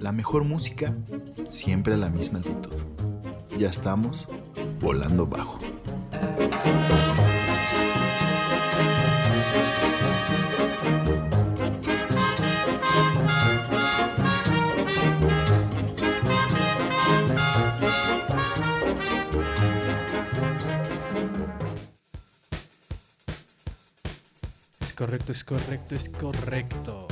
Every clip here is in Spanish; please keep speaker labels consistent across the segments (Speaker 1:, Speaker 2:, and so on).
Speaker 1: La mejor música, siempre a la misma altitud. Ya estamos volando bajo.
Speaker 2: Es correcto, es correcto, es correcto.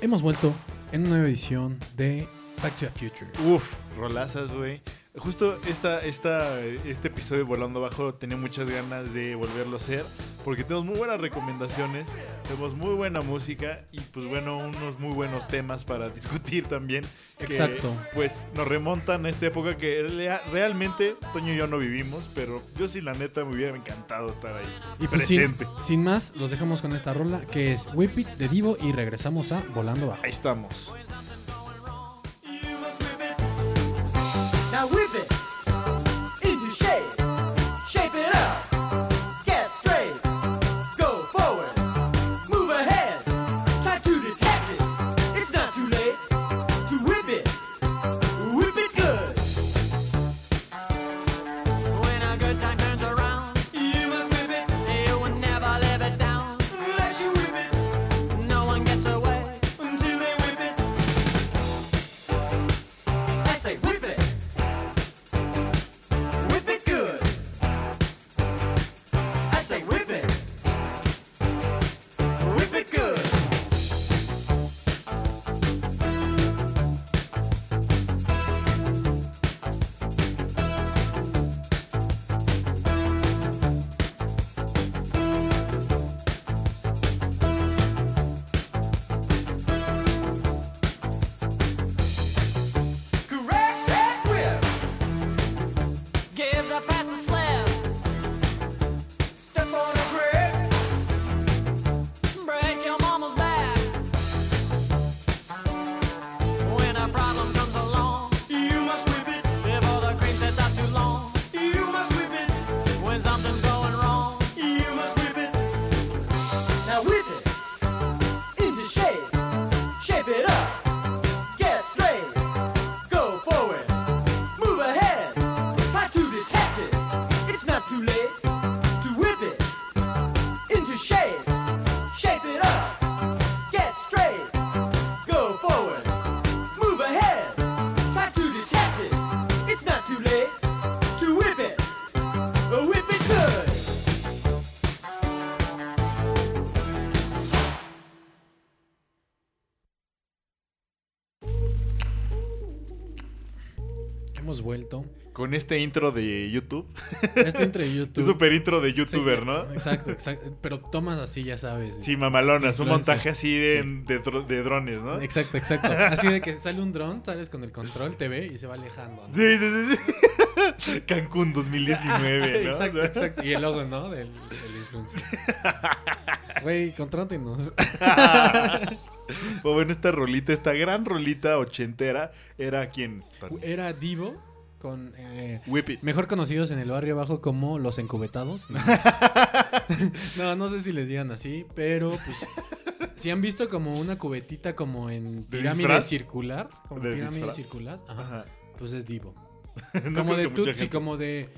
Speaker 2: Hemos vuelto en una nueva edición de Back to the Future.
Speaker 3: Uf, rolazas, güey. Justo esta, esta, este episodio Volando Bajo tenía muchas ganas de volverlo a hacer porque tenemos muy buenas recomendaciones, tenemos muy buena música y pues bueno, unos muy buenos temas para discutir también. que,
Speaker 2: Exacto.
Speaker 3: Pues nos remontan a esta época que realmente Toño y yo no vivimos, pero yo sí la neta me hubiera encantado estar ahí
Speaker 2: Y pues sin,
Speaker 3: presente.
Speaker 2: sin más, los dejamos con esta rola que es Whip It de Divo y regresamos a Volando Bajo.
Speaker 3: Ahí estamos. Con este intro de YouTube,
Speaker 2: Este entre
Speaker 3: es
Speaker 2: YouTube.
Speaker 3: super intro de
Speaker 2: Sí,
Speaker 3: YouTuber, ¿no?
Speaker 2: Exacto, exacto. Pero tomas así, ya sabes.
Speaker 3: Sí, mamalonas, un montaje así de,
Speaker 2: Sí.
Speaker 3: de, dro- de drones, ¿no?
Speaker 2: Exacto, exacto. Así de que sale un dron, sales con el control, te ve y se va alejando. ¿no?
Speaker 3: Sí, sí, sí. Cancún 2019, ¿no?
Speaker 2: exacto, exacto. Y el logo, ¿no? Del, del influencer. Güey, contrátenos.
Speaker 3: Pues bueno, esta rolita, esta gran rolita ochentera, era quien.
Speaker 2: Era Divo con... eh. Mejor conocidos en el barrio abajo como los encubetados. No. no, no sé si les digan así, pero pues si han visto como una cubetita como en
Speaker 3: ¿De
Speaker 2: pirámide circular, como
Speaker 3: ¿De
Speaker 2: pirámide circular, ajá,
Speaker 3: Ajá.
Speaker 2: pues es Divo.
Speaker 3: No
Speaker 2: como de Tutsi, como de,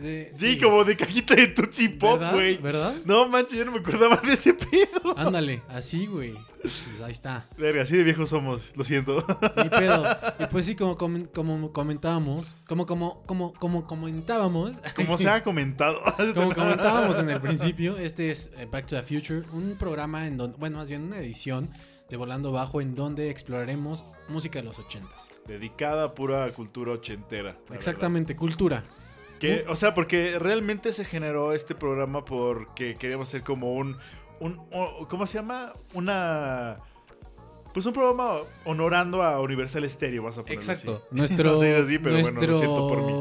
Speaker 2: de-
Speaker 3: Sí, como de cajita de Tootsie Pop, güey.
Speaker 2: ¿Verdad?
Speaker 3: No manches, yo no me acordaba de ese pedo.
Speaker 2: Ándale, así, güey. Pues ahí está.
Speaker 3: Verga, así de viejos somos, lo siento.
Speaker 2: Ni pedo. Y pues sí, como, como comentábamos, como, como, como, como comentábamos.
Speaker 3: Como
Speaker 2: sí,
Speaker 3: se ha comentado.
Speaker 2: Como comentábamos en el principio, este es eh, Back to the Future, un programa en donde, bueno, más bien una edición de Volando Bajo en donde exploraremos música de los ochentas.
Speaker 3: Dedicada a pura cultura ochentera.
Speaker 2: Exactamente, cultura.
Speaker 3: Que, o sea, porque realmente se generó este programa porque queríamos hacer como un, un, o- ¿cómo se llama? Una, pues un programa honorando a Universal Stereo, vas a ponerlo
Speaker 2: Exacto.
Speaker 3: así.
Speaker 2: Nuestro,
Speaker 3: No sé así, pero bueno,
Speaker 2: nuestro
Speaker 3: siento por mí.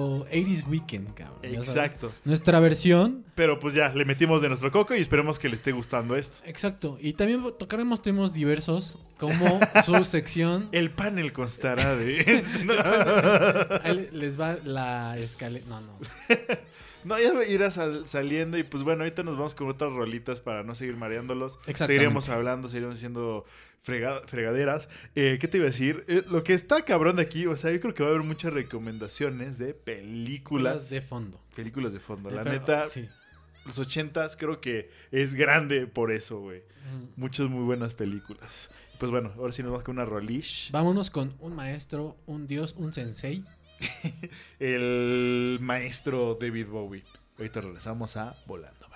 Speaker 2: 80s Weekend, cabrón.
Speaker 3: Exacto.
Speaker 2: Nuestra versión
Speaker 3: Pero pues ya, le metimos de nuestro coco y esperemos que le esté gustando esto.
Speaker 2: Exacto. Y también tocaremos temas diversos, como su sección.
Speaker 3: El panel constará de...
Speaker 2: Ahí les va la escalera. No, no.
Speaker 4: No, ya irá sal- saliendo y pues bueno, ahorita nos vamos con otras rolitas para no seguir mareándolos.
Speaker 2: Exactamente.
Speaker 4: Seguiremos hablando, seguiremos haciendo frega- fregaderas. Eh, ¿Qué te iba a decir? Eh, lo que está cabrón de aquí, o sea, yo creo que va a haber muchas recomendaciones de películas.
Speaker 2: de fondo.
Speaker 4: Películas de fondo.
Speaker 2: Eh,
Speaker 4: La
Speaker 2: pero-
Speaker 4: neta,
Speaker 2: sí.
Speaker 4: los ochentas creo que es grande por eso, güey.
Speaker 2: Mm.
Speaker 4: Muchas muy buenas películas. Pues bueno, ahora sí nos vamos con una rolish.
Speaker 2: Vámonos con un maestro, un dios, un sensei.
Speaker 4: El maestro David Bowie. Ahorita regresamos a Volando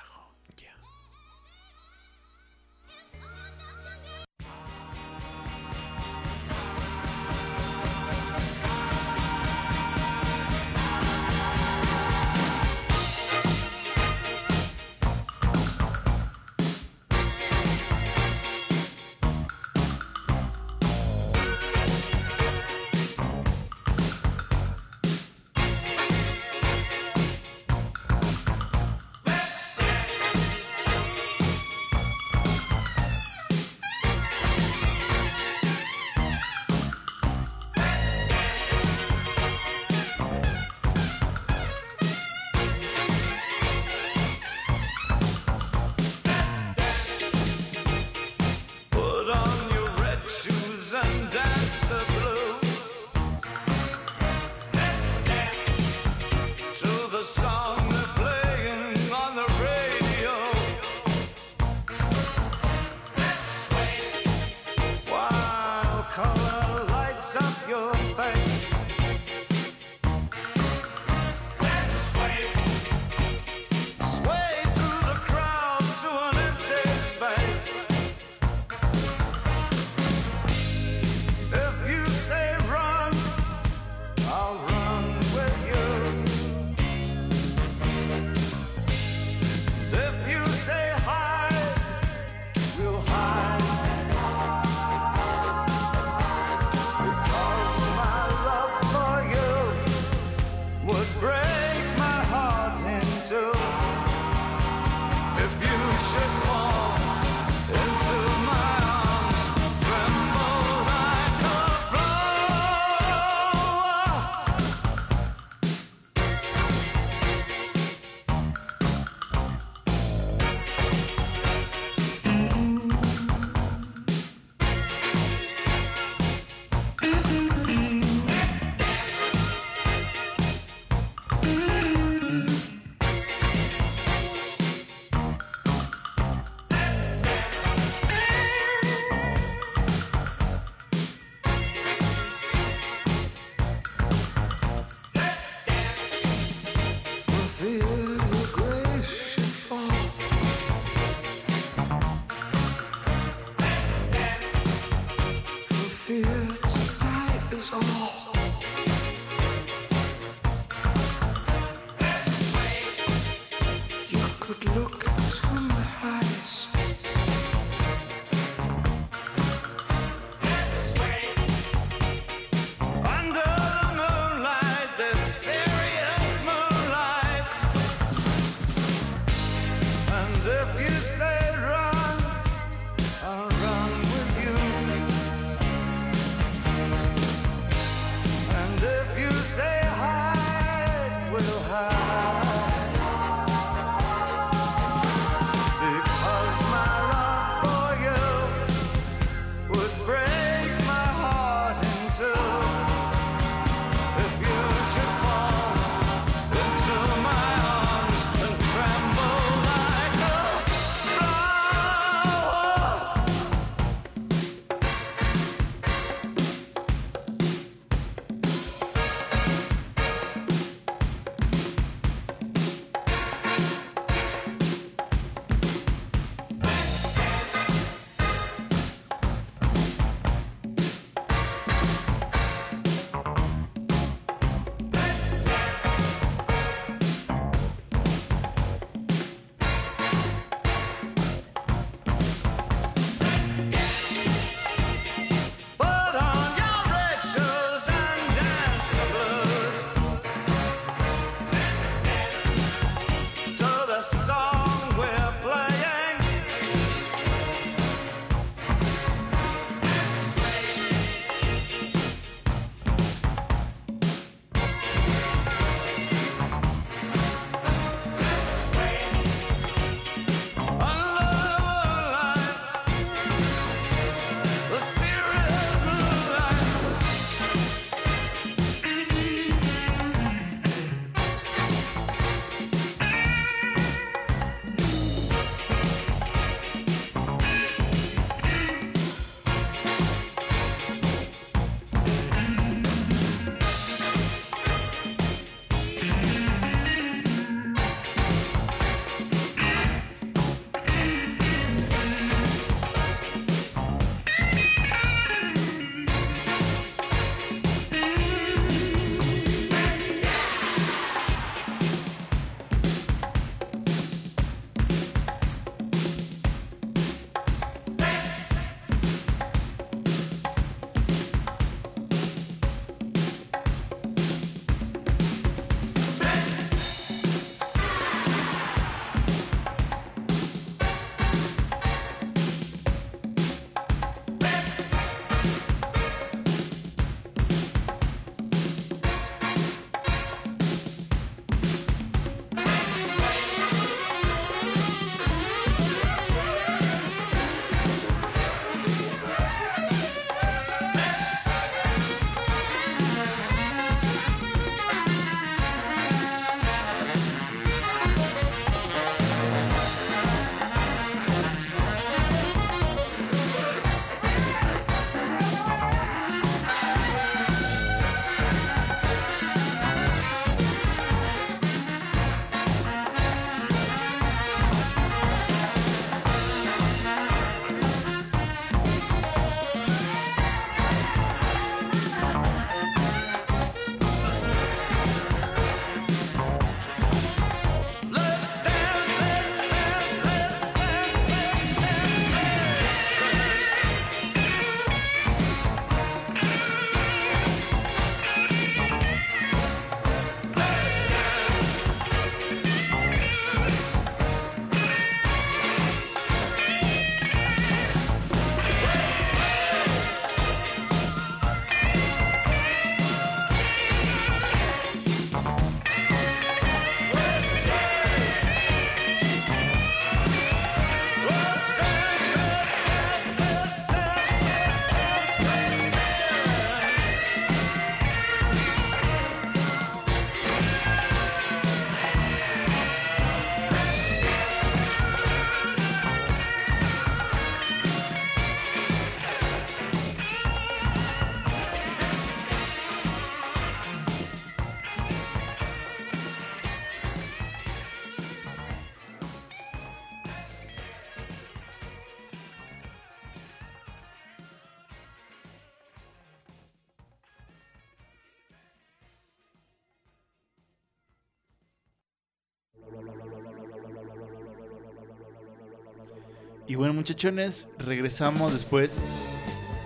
Speaker 3: Y bueno, muchachones, regresamos después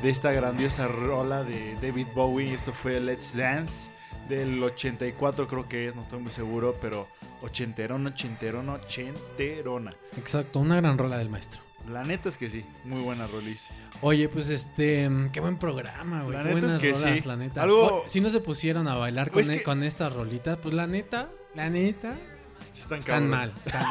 Speaker 3: de esta grandiosa rola de David Bowie. Esto fue Let's Dance del 84, creo que es, no estoy muy seguro, pero ochenterona, ochenterona, ochenterona.
Speaker 2: Exacto, una gran rola del maestro.
Speaker 3: La neta es que sí, muy buena roliz.
Speaker 2: Oye, pues este, qué buen programa, güey.
Speaker 3: La
Speaker 2: qué
Speaker 3: neta
Speaker 2: buenas
Speaker 3: es que
Speaker 2: rolas,
Speaker 3: sí.
Speaker 2: la neta.
Speaker 3: Algo-
Speaker 2: Si no se pusieron a bailar con,
Speaker 3: Pues
Speaker 2: e-
Speaker 3: que-
Speaker 2: con estas rolitas, pues la neta, la neta,
Speaker 3: están,
Speaker 2: mal. Están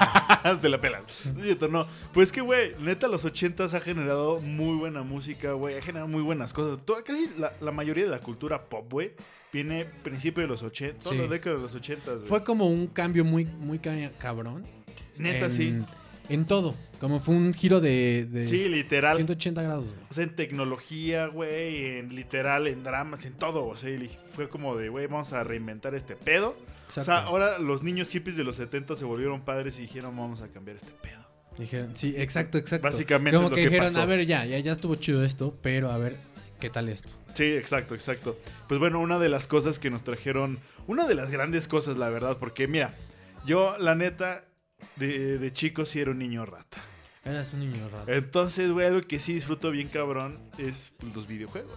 Speaker 2: mal.
Speaker 3: Se la pelan. No es cierto, no. Pues que, güey, neta, los 80s ha generado muy buena música, güey. Ha generado muy buenas cosas. Toda- casi la, la mayoría de la cultura pop, güey, viene principio de los 80, toda
Speaker 2: Sí.
Speaker 3: la década de los 80, güey.
Speaker 2: Fue como un cambio muy, muy ca- cabrón.
Speaker 3: Neta,
Speaker 2: en,
Speaker 3: sí.
Speaker 2: En todo. Como fue un giro de, de
Speaker 3: Sí, literal.
Speaker 2: 180 grados.
Speaker 3: O sea, en tecnología, güey, en literal, en dramas, en todo. O sea, y fue como de, güey, vamos a reinventar este pedo. O sea, ahora los niños hippies de los 70 se volvieron padres y dijeron, vamos a cambiar este pedo.
Speaker 2: Dijeron, sí, exacto, exacto.
Speaker 3: Básicamente
Speaker 2: Como
Speaker 3: es lo
Speaker 2: que
Speaker 3: que
Speaker 2: dijeron,
Speaker 3: pasó.
Speaker 2: a ver, ya, ya, ya estuvo chido esto, pero a ver, ¿qué tal esto?
Speaker 3: Sí, exacto, exacto. Pues bueno, una de las cosas que nos trajeron, una de las grandes cosas, la verdad, porque mira, yo la neta, de, de chico sí era un niño rata.
Speaker 2: Eras un niño raro.
Speaker 3: Entonces, güey, algo que sí disfruto bien cabrón es pues, los videojuegos.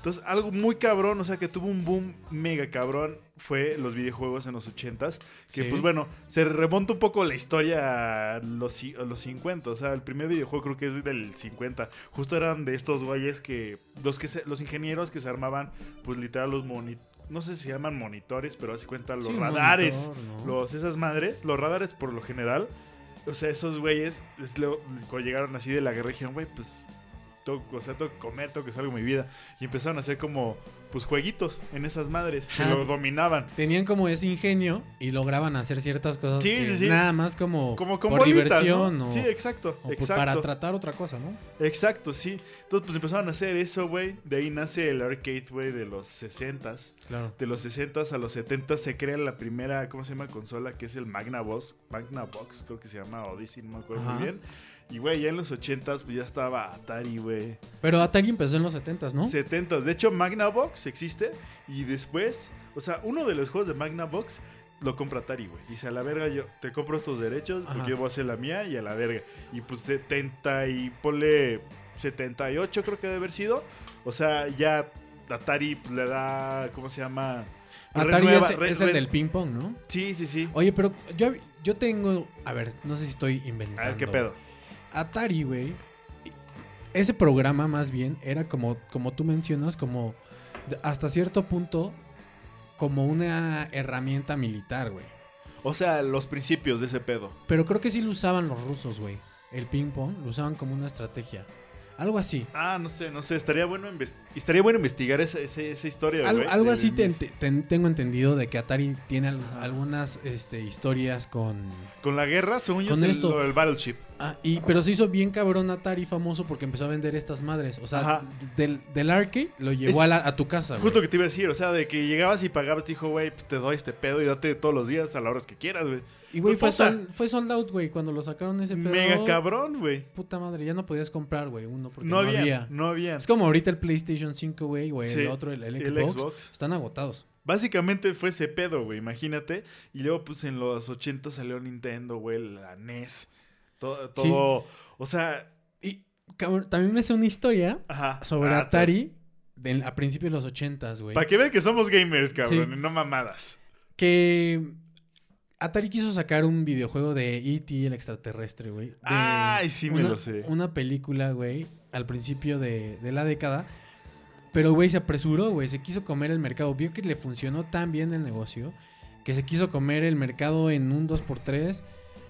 Speaker 3: Entonces, algo muy cabrón, o sea, que tuvo un boom mega cabrón, fue los videojuegos en los 80s. Que,
Speaker 2: Sí.
Speaker 3: pues bueno, se remonta un poco la historia a los, a los 50. O sea, el primer videojuego creo que es del 50. Justo eran de estos güeyes que. Los, que se- los ingenieros que se armaban, pues literal, los monitores. No sé si se llaman monitores, pero así cuenta los
Speaker 2: Sí,
Speaker 3: radares.
Speaker 2: monitor, ¿no?
Speaker 3: Los, esas madres, los radares por lo general. O sea, esos güeyes, es lo- cuando llegaron así de la guerra, dijeron, güey, pues, tengo, o sea, tengo que comer, tengo que hacer algo en mi vida. Y empezaron a hacer como, pues, jueguitos en esas madres que
Speaker 2: Ajá.
Speaker 3: lo dominaban.
Speaker 2: Tenían como ese ingenio y lograban hacer ciertas cosas
Speaker 3: Sí,
Speaker 2: que
Speaker 3: sí, sí.
Speaker 2: nada más como,
Speaker 3: Como con
Speaker 2: por
Speaker 3: bolitas,
Speaker 2: diversión
Speaker 3: ¿no?
Speaker 2: o,
Speaker 3: Sí, exacto,
Speaker 2: o por-
Speaker 3: exacto.
Speaker 2: para tratar otra cosa, ¿no?
Speaker 3: Exacto, sí. Entonces, pues, empezaron a hacer eso, güey. De ahí nace el arcade, güey, de los 60s.
Speaker 2: Claro.
Speaker 3: De los 60s a los 70s se crea la primera, ¿cómo se llama? Consola, que es el Magnavox. Magnavox, creo que se llama Odyssey, no me acuerdo
Speaker 2: Ajá.
Speaker 3: muy bien. Y, güey, ya en los 80s, pues ya estaba Atari, güey.
Speaker 2: Pero Atari empezó en los 70s, ¿no?
Speaker 3: 70s. De hecho, Magnavox existe. Y después, o sea, uno de los juegos de Magnavox lo compra Atari, güey. Dice, a la verga, yo te compro estos derechos
Speaker 2: Ajá.
Speaker 3: porque yo voy a hacer la mía y a la verga. Y pues 70 y ponle 78 creo que debe haber sido. O sea, ya Atari pues, le da, ¿cómo se llama?
Speaker 2: Atari
Speaker 3: Renueva-
Speaker 2: es,
Speaker 3: re-
Speaker 2: es el
Speaker 3: re-
Speaker 2: del ping pong, ¿no?
Speaker 3: Sí, sí, sí.
Speaker 2: Oye, pero yo, yo tengo, a ver, no sé si estoy
Speaker 3: A
Speaker 2: inventando.
Speaker 3: ver, ¿qué pedo?
Speaker 2: Atari, güey. Ese programa más bien era como, como tú mencionas, como hasta cierto punto como una herramienta militar, güey.
Speaker 3: O sea, los principios de ese pedo.
Speaker 2: Pero creo que sí lo usaban los rusos, güey. El ping pong lo usaban como una estrategia. Algo así.
Speaker 3: Ah, no sé, no sé. Estaría bueno, inves- estaría bueno investigar esa, esa, esa historia,
Speaker 2: Algo,
Speaker 3: güey,
Speaker 2: algo
Speaker 3: de
Speaker 2: así
Speaker 3: mis-
Speaker 2: ten- tengo entendido de que Atari tiene al- algunas este, historias con...
Speaker 3: Con la guerra, según yo,
Speaker 2: Con
Speaker 3: es el,
Speaker 2: esto.
Speaker 3: del Battleship.
Speaker 2: Ah, y, pero se hizo bien cabrón Atari famoso porque empezó a vender estas madres. O sea, del, del arcade lo llevó
Speaker 3: Es-
Speaker 2: a, la- a tu casa.
Speaker 3: Justo lo que te iba a decir, o sea, de que llegabas y pagabas, te dijo, güey, pues te doy este pedo y date todos los días a las horas que quieras, güey.
Speaker 2: Y güey, fue,
Speaker 3: Pues, puta.
Speaker 2: sol- fue sold out, güey, cuando lo sacaron ese pedo.
Speaker 3: Mega cabrón, güey.
Speaker 2: Puta madre, ya no podías comprar, güey, uno porque
Speaker 3: No
Speaker 2: no,
Speaker 3: había,
Speaker 2: había.
Speaker 3: no había.
Speaker 2: Es como ahorita el PlayStation 5, güey, o el
Speaker 3: Sí,
Speaker 2: otro, el, el
Speaker 3: el
Speaker 2: Xbox,
Speaker 3: Xbox.
Speaker 2: Están agotados.
Speaker 3: Básicamente fue ese pedo, güey, imagínate. Y luego, pues en los 80 salió Nintendo, güey, la NES. Todo, todo o sea,
Speaker 2: Y también me hace una historia
Speaker 3: ajá.
Speaker 2: sobre
Speaker 3: Ah,
Speaker 2: Atari del- a principios de los 80s, güey.
Speaker 3: Para que vean que somos gamers, cabrón,
Speaker 2: Sí.
Speaker 3: y no mamadas.
Speaker 2: Que Atari quiso sacar un videojuego de E.T. el extraterrestre, güey. de
Speaker 3: Ay, sí me
Speaker 2: una-
Speaker 3: lo sé.
Speaker 2: Una película, güey, al principio de, de la década. Pero, güey, se apresuró, güey. Se quiso comer el mercado. Vio que le funcionó tan bien el negocio que se quiso comer el mercado en un 2x3.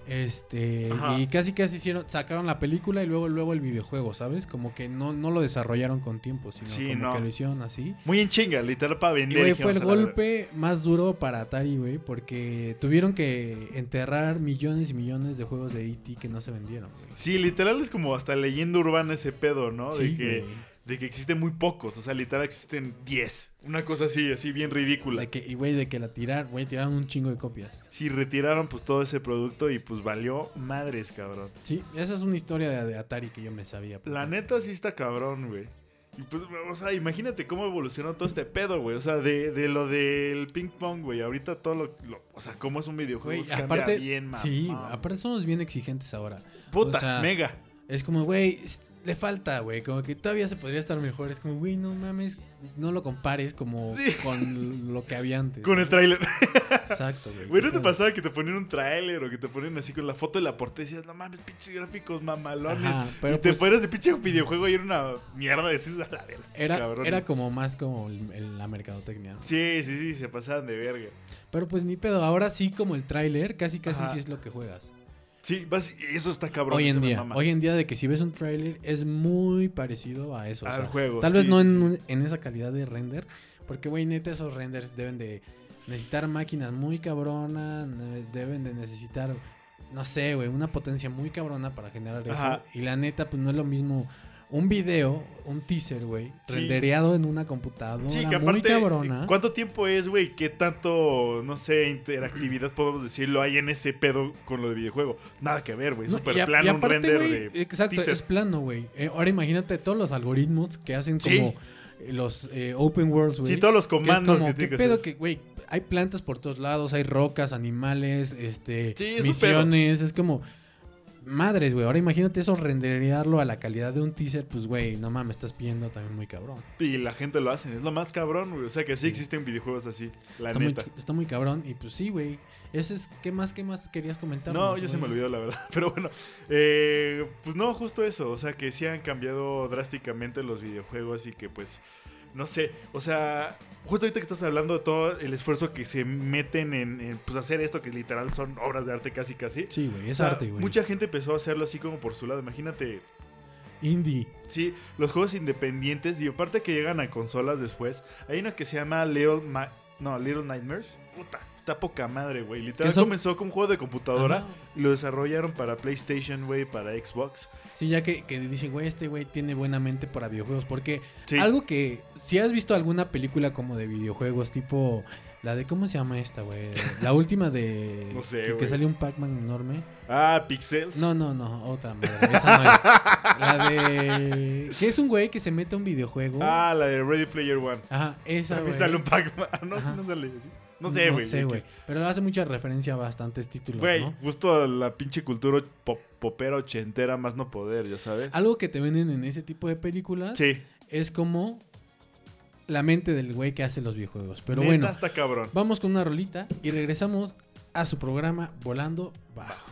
Speaker 2: Este,
Speaker 3: Ajá.
Speaker 2: y casi casi hicieron, sacaron la película y luego luego el videojuego, ¿sabes? Como que no, no lo desarrollaron con tiempo, sino
Speaker 3: Sí,
Speaker 2: como
Speaker 3: no.
Speaker 2: que lo hicieron así.
Speaker 3: Muy en chinga, literal para
Speaker 2: Y,
Speaker 3: vender.
Speaker 2: güey,
Speaker 3: dijimos,
Speaker 2: fue el golpe más duro para Atari, güey, porque tuvieron que enterrar millones y millones de juegos de E.T. que no se vendieron, güey.
Speaker 3: Sí, literal es como hasta leyenda urbana ese pedo, ¿no? de
Speaker 2: Sí,
Speaker 3: que
Speaker 2: güey.
Speaker 3: De que existen muy pocos, o sea, literal existen 10. Una cosa así, así bien ridícula.
Speaker 2: De que, y güey, de que la tirar, güey, tiraron un chingo de copias.
Speaker 3: Sí, retiraron pues todo ese producto y pues valió madres, cabrón.
Speaker 2: Sí, esa es una historia de, Atari que yo me sabía. por
Speaker 3: La neta sí está cabrón, güey. Y pues, o sea, imagínate cómo evolucionó todo este pedo, güey. O sea, de, de lo del ping pong, güey. Ahorita todo lo, lo- O sea, cómo es un videojuego.
Speaker 2: Güey, aparte,
Speaker 3: bien, mamá.
Speaker 2: sí, aparte somos bien exigentes ahora.
Speaker 3: Puta,
Speaker 2: o sea,
Speaker 3: mega.
Speaker 2: Es como, güey, le falta, güey. Como que todavía se podría estar mejor. Es como, güey, no mames, no lo compares como
Speaker 3: Sí.
Speaker 2: con lo que había antes.
Speaker 3: Con el tráiler.
Speaker 2: Exacto, güey.
Speaker 3: Güey, ¿no te pasaba que te ponían un tráiler o que te ponían así con la foto de la portada y decías, no mames, pinches gráficos mamalones?
Speaker 2: Ajá, pero
Speaker 3: y te
Speaker 2: pues-
Speaker 3: fueras de pinche videojuego y era una mierda. Decís, a la verga,
Speaker 2: Era,
Speaker 3: cabrón".
Speaker 2: era como más como el- el- la mercadotecnia. ¿no?
Speaker 3: Sí, sí, sí, se pasaban de verga.
Speaker 2: Pero pues ni pedo. Ahora sí, como el tráiler, casi casi
Speaker 3: Ajá.
Speaker 2: sí es lo que juegas.
Speaker 3: Sí, vas, eso está cabrón.
Speaker 2: hoy en día. Hoy en día de que si ves un tráiler es muy parecido a eso. o
Speaker 3: Al
Speaker 2: sea,
Speaker 3: juego.
Speaker 2: Tal vez no
Speaker 3: sí.
Speaker 2: en, esa calidad de render. Porque, güey, neta, esos renders deben de necesitar máquinas muy cabronas. Deben de necesitar, no sé, güey, una potencia muy cabrona para generar eso. Y la neta, pues no es lo mismo un video, un teaser, güey,
Speaker 3: Sí.
Speaker 2: rendereado en una computadora
Speaker 3: Sí, que
Speaker 2: muy
Speaker 3: aparte,
Speaker 2: cabrona.
Speaker 3: ¿cuánto tiempo es, güey? ¿Qué tanto, no sé, interactividad podemos decirlo hay en ese pedo con lo de videojuego? Nada que ver, güey.
Speaker 2: No,
Speaker 3: Súper plano,
Speaker 2: y
Speaker 3: un render
Speaker 2: güey,
Speaker 3: de
Speaker 2: Exacto,
Speaker 3: teaser.
Speaker 2: es plano, güey. Eh, ahora imagínate todos los algoritmos que hacen como eh, los eh, open worlds, güey.
Speaker 3: Sí, todos los
Speaker 2: que es
Speaker 3: comandos
Speaker 2: como,
Speaker 3: que
Speaker 2: ¿qué pedo que, güey? Hay plantas por todos lados, hay rocas, animales, este, misiones, es como... Madres, güey. Ahora imagínate eso renderearlo a la calidad de un teaser, pues, güey, no mames, estás pidiendo también muy cabrón.
Speaker 3: Y la gente lo hace, es lo más cabrón, güey. O sea que sí existen videojuegos así, la
Speaker 2: Está muy, está muy cabrón y pues sí, güey. Ese es, ¿qué más, qué más querías comentar?
Speaker 3: No, ya se me olvidó la verdad. Pero bueno, eh, pues no, justo eso. O sea, que sí han cambiado drásticamente los videojuegos y que pues, no sé. O sea, justo ahorita que estás hablando de todo el esfuerzo que se meten en, en, pues hacer esto, que literal son obras de arte casi casi.
Speaker 2: Sí, güey,
Speaker 3: O
Speaker 2: es
Speaker 3: sea,
Speaker 2: arte, güey.
Speaker 3: Mucha gente empezó a hacerlo así como por su lado. Imagínate,
Speaker 2: Indie.
Speaker 3: sí, los juegos independientes y aparte que llegan a consolas después. Hay uno que se llama Little, Ma- no, Little Nightmares. Puta, está poca madre, güey. Literal comenzó como un juego de computadora
Speaker 2: Ajá.
Speaker 3: y lo desarrollaron para PlayStation, güey, para Xbox.
Speaker 2: Sí, ya que, que dicen, güey, este güey tiene buena mente para videojuegos. Porque
Speaker 3: Sí.
Speaker 2: algo que, si has visto alguna película como de videojuegos, tipo la de, ¿cómo se llama esta, güey? La última de...
Speaker 3: No sé,
Speaker 2: que, que salió un Pac-Man enorme.
Speaker 3: Ah, Pixels.
Speaker 2: No, no, no, otra madre. Esa no es. La de... Que es un güey que se mete a un videojuego.
Speaker 3: Ah, la de Ready Player One.
Speaker 2: Ajá, esa,
Speaker 3: También sale un Pac-Man. No,
Speaker 2: Ajá.
Speaker 3: no sale así. No sé, güey.
Speaker 2: No sé, güey. Pero hace mucha referencia a bastantes títulos,
Speaker 3: Güey,
Speaker 2: ¿no?
Speaker 3: justo a la pinche cultura pop- popera ochentera más no poder, ya sabes.
Speaker 2: Algo que te venden en ese tipo de películas
Speaker 3: Sí.
Speaker 2: es como la mente del güey que hace los videojuegos. Pero
Speaker 3: Neta
Speaker 2: bueno,
Speaker 3: está cabrón.
Speaker 2: vamos con una rolita y regresamos a su programa Volando Bajo.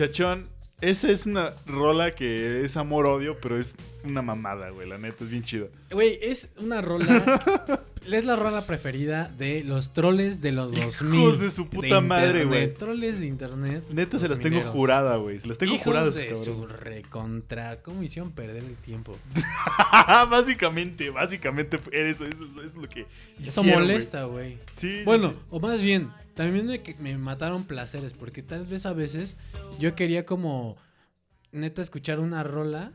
Speaker 3: Muchachón, esa es una rola que es amor-odio, pero es una mamada, güey. La neta, es bien chido.
Speaker 2: Güey, es una rola. es la rola preferida de los troles de los 2000.
Speaker 3: de su puta madre, güey.
Speaker 2: Troles de internet.
Speaker 3: Neta, se las tengo jurada, güey. Se las tengo
Speaker 2: Hijos
Speaker 3: juradas,
Speaker 2: de
Speaker 3: cabrón.
Speaker 2: su recontra. ¿Cómo hicieron perder el tiempo?
Speaker 3: básicamente, básicamente, eso, eso, eso es lo que.
Speaker 2: Eso
Speaker 3: hicieron, güey.
Speaker 2: molesta, güey.
Speaker 3: Sí,
Speaker 2: Bueno,
Speaker 3: sí.
Speaker 2: o más bien, también me, me mataron placeres, porque tal vez a veces yo quería como neta escuchar una rola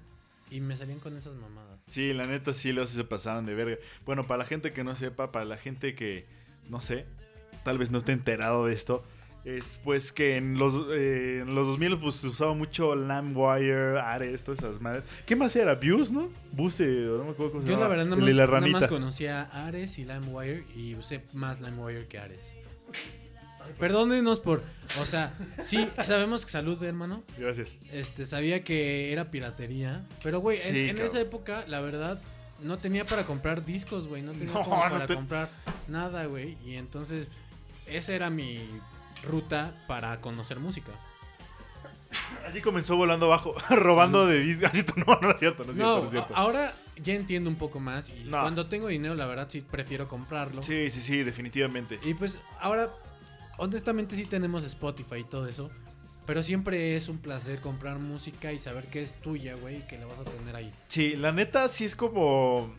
Speaker 2: y me salían con esas mamadas.
Speaker 3: Sí, la neta sí, los se pasaron de verga. Bueno, para la gente que no sepa, para la gente que, no sé, tal vez no esté enterado de esto, es pues que en los, eh, en los 2000 pues se usaba mucho LimeWire, Ares, todas esas madres. ¿Qué más era? ¿Views, no? Buse, no me acuerdo cómo se
Speaker 2: Yo la verdad nada más,
Speaker 3: la
Speaker 2: nada más conocía Ares y LimeWire y usé más LimeWire que Ares. Perdónenos por, o sea, sí, sabemos que salud, hermano.
Speaker 3: Gracias.
Speaker 2: Este, sabía que era piratería, pero güey, en,
Speaker 3: Sí,
Speaker 2: en
Speaker 3: cabrón.
Speaker 2: esa época, la verdad, no tenía para comprar discos, güey, no tenía
Speaker 3: No,
Speaker 2: como
Speaker 3: no
Speaker 2: para
Speaker 3: te-
Speaker 2: comprar nada, güey, y entonces esa era mi ruta para conocer música.
Speaker 3: Así comenzó volando abajo, robando de discos. Así, No, no es cierto, no es cierto,
Speaker 2: No,
Speaker 3: es cierto.
Speaker 2: ahora ya entiendo un poco más y
Speaker 3: No.
Speaker 2: cuando tengo dinero, la verdad sí prefiero comprarlo.
Speaker 3: Sí, sí, sí, definitivamente.
Speaker 2: Y pues ahora, honestamente sí tenemos Spotify y todo eso. Pero siempre es un placer comprar música y saber que es tuya, güey, y que la vas a tener ahí.
Speaker 3: Sí, la neta sí es como.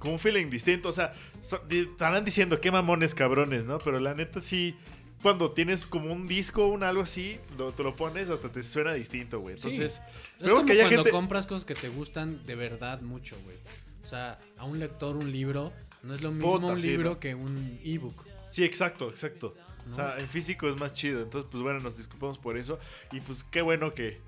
Speaker 3: Como un feeling distinto. O sea, so- estarán diciendo qué mamones cabrones, ¿no? Pero la neta sí. Cuando tienes como un disco, un algo así, lo, te lo pones, hasta te suena distinto, güey.
Speaker 2: Sí.
Speaker 3: Entonces,
Speaker 2: Es
Speaker 3: esperemos
Speaker 2: como
Speaker 3: que haya
Speaker 2: cuando
Speaker 3: gente.
Speaker 2: compras cosas que te gustan de verdad mucho, güey. O sea, a un lector un libro no es lo mismo un
Speaker 3: sí,
Speaker 2: libro
Speaker 3: ¿no?
Speaker 2: que un ebook.
Speaker 3: Sí, exacto, exacto.
Speaker 2: ¿No?
Speaker 3: O sea, en físico es más chido. Entonces, pues bueno, nos disculpamos por eso. Y pues qué bueno que,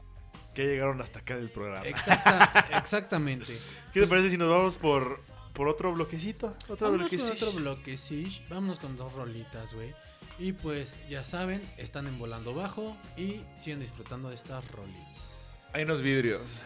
Speaker 3: que llegaron hasta acá del programa.
Speaker 2: Exacta- exactamente.
Speaker 3: ¿Qué te parece si nos vamos por, por otro bloquecito? Otro
Speaker 2: con
Speaker 3: bloquecito.
Speaker 2: otro bloque, sí. Vámonos con dos rolitas, güey. Y pues ya saben, están en volando bajo y siguen disfrutando de estas rolitas.
Speaker 3: Hay unos vidrios.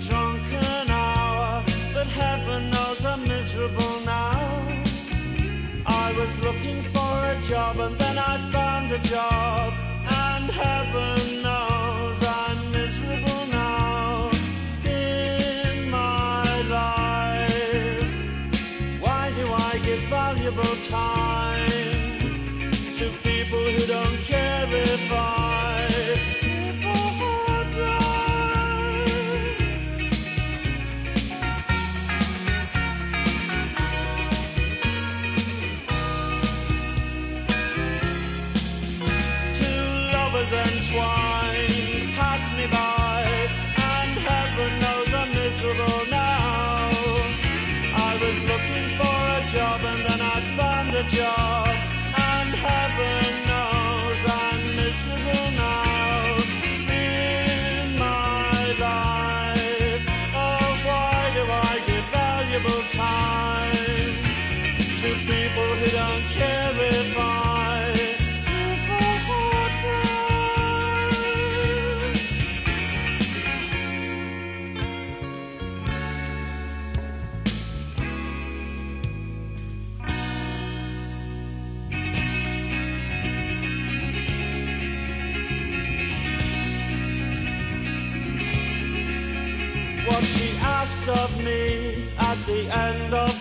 Speaker 5: Drunken hour, but heaven knows I'm miserable now. I was looking for a job and then I found a job, and heaven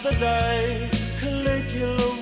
Speaker 5: the day. Caligula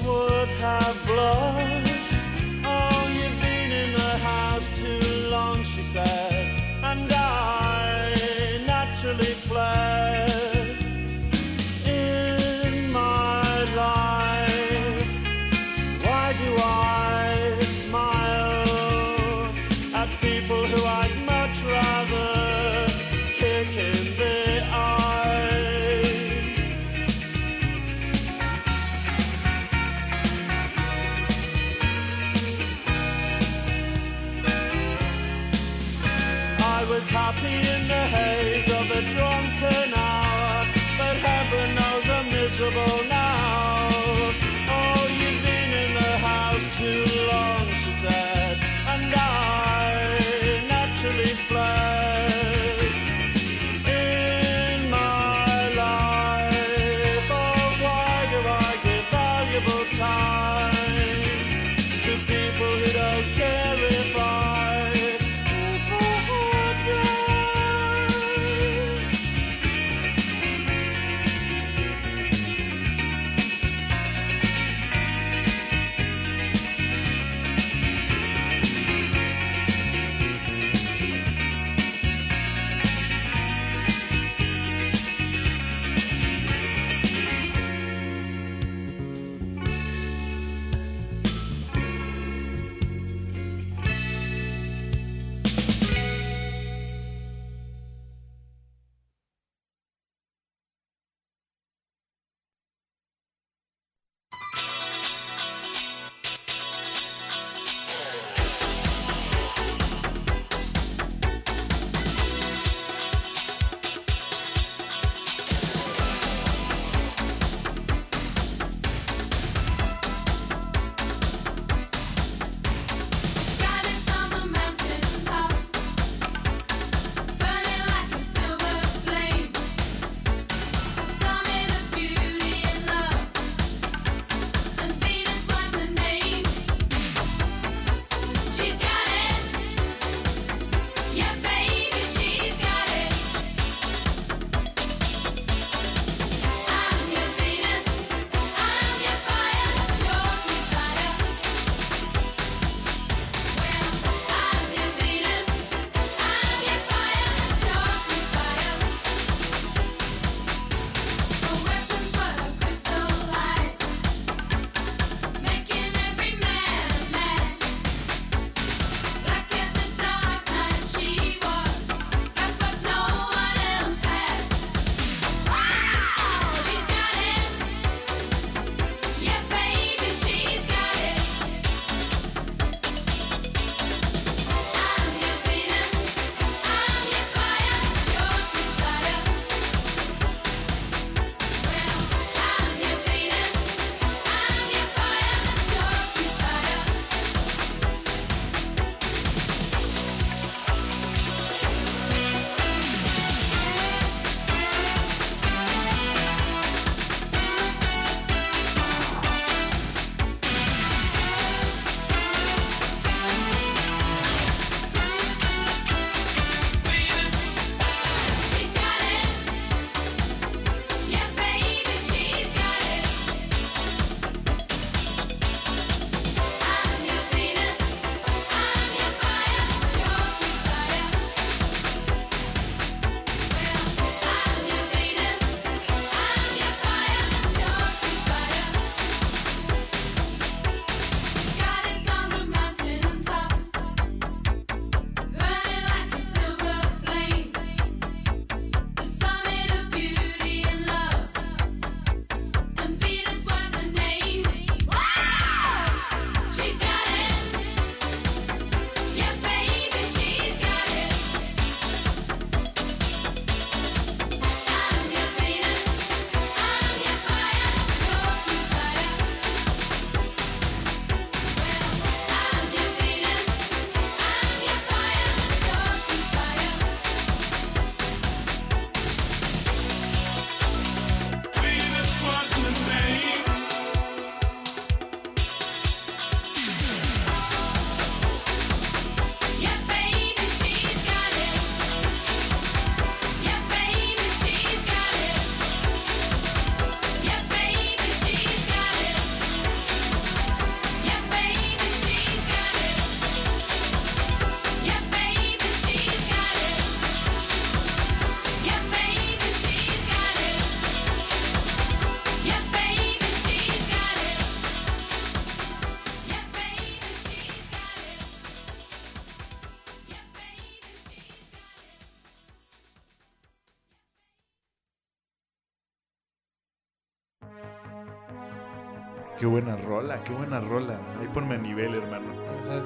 Speaker 3: rola, qué buena rola. Ahí ponme a nivel, hermano.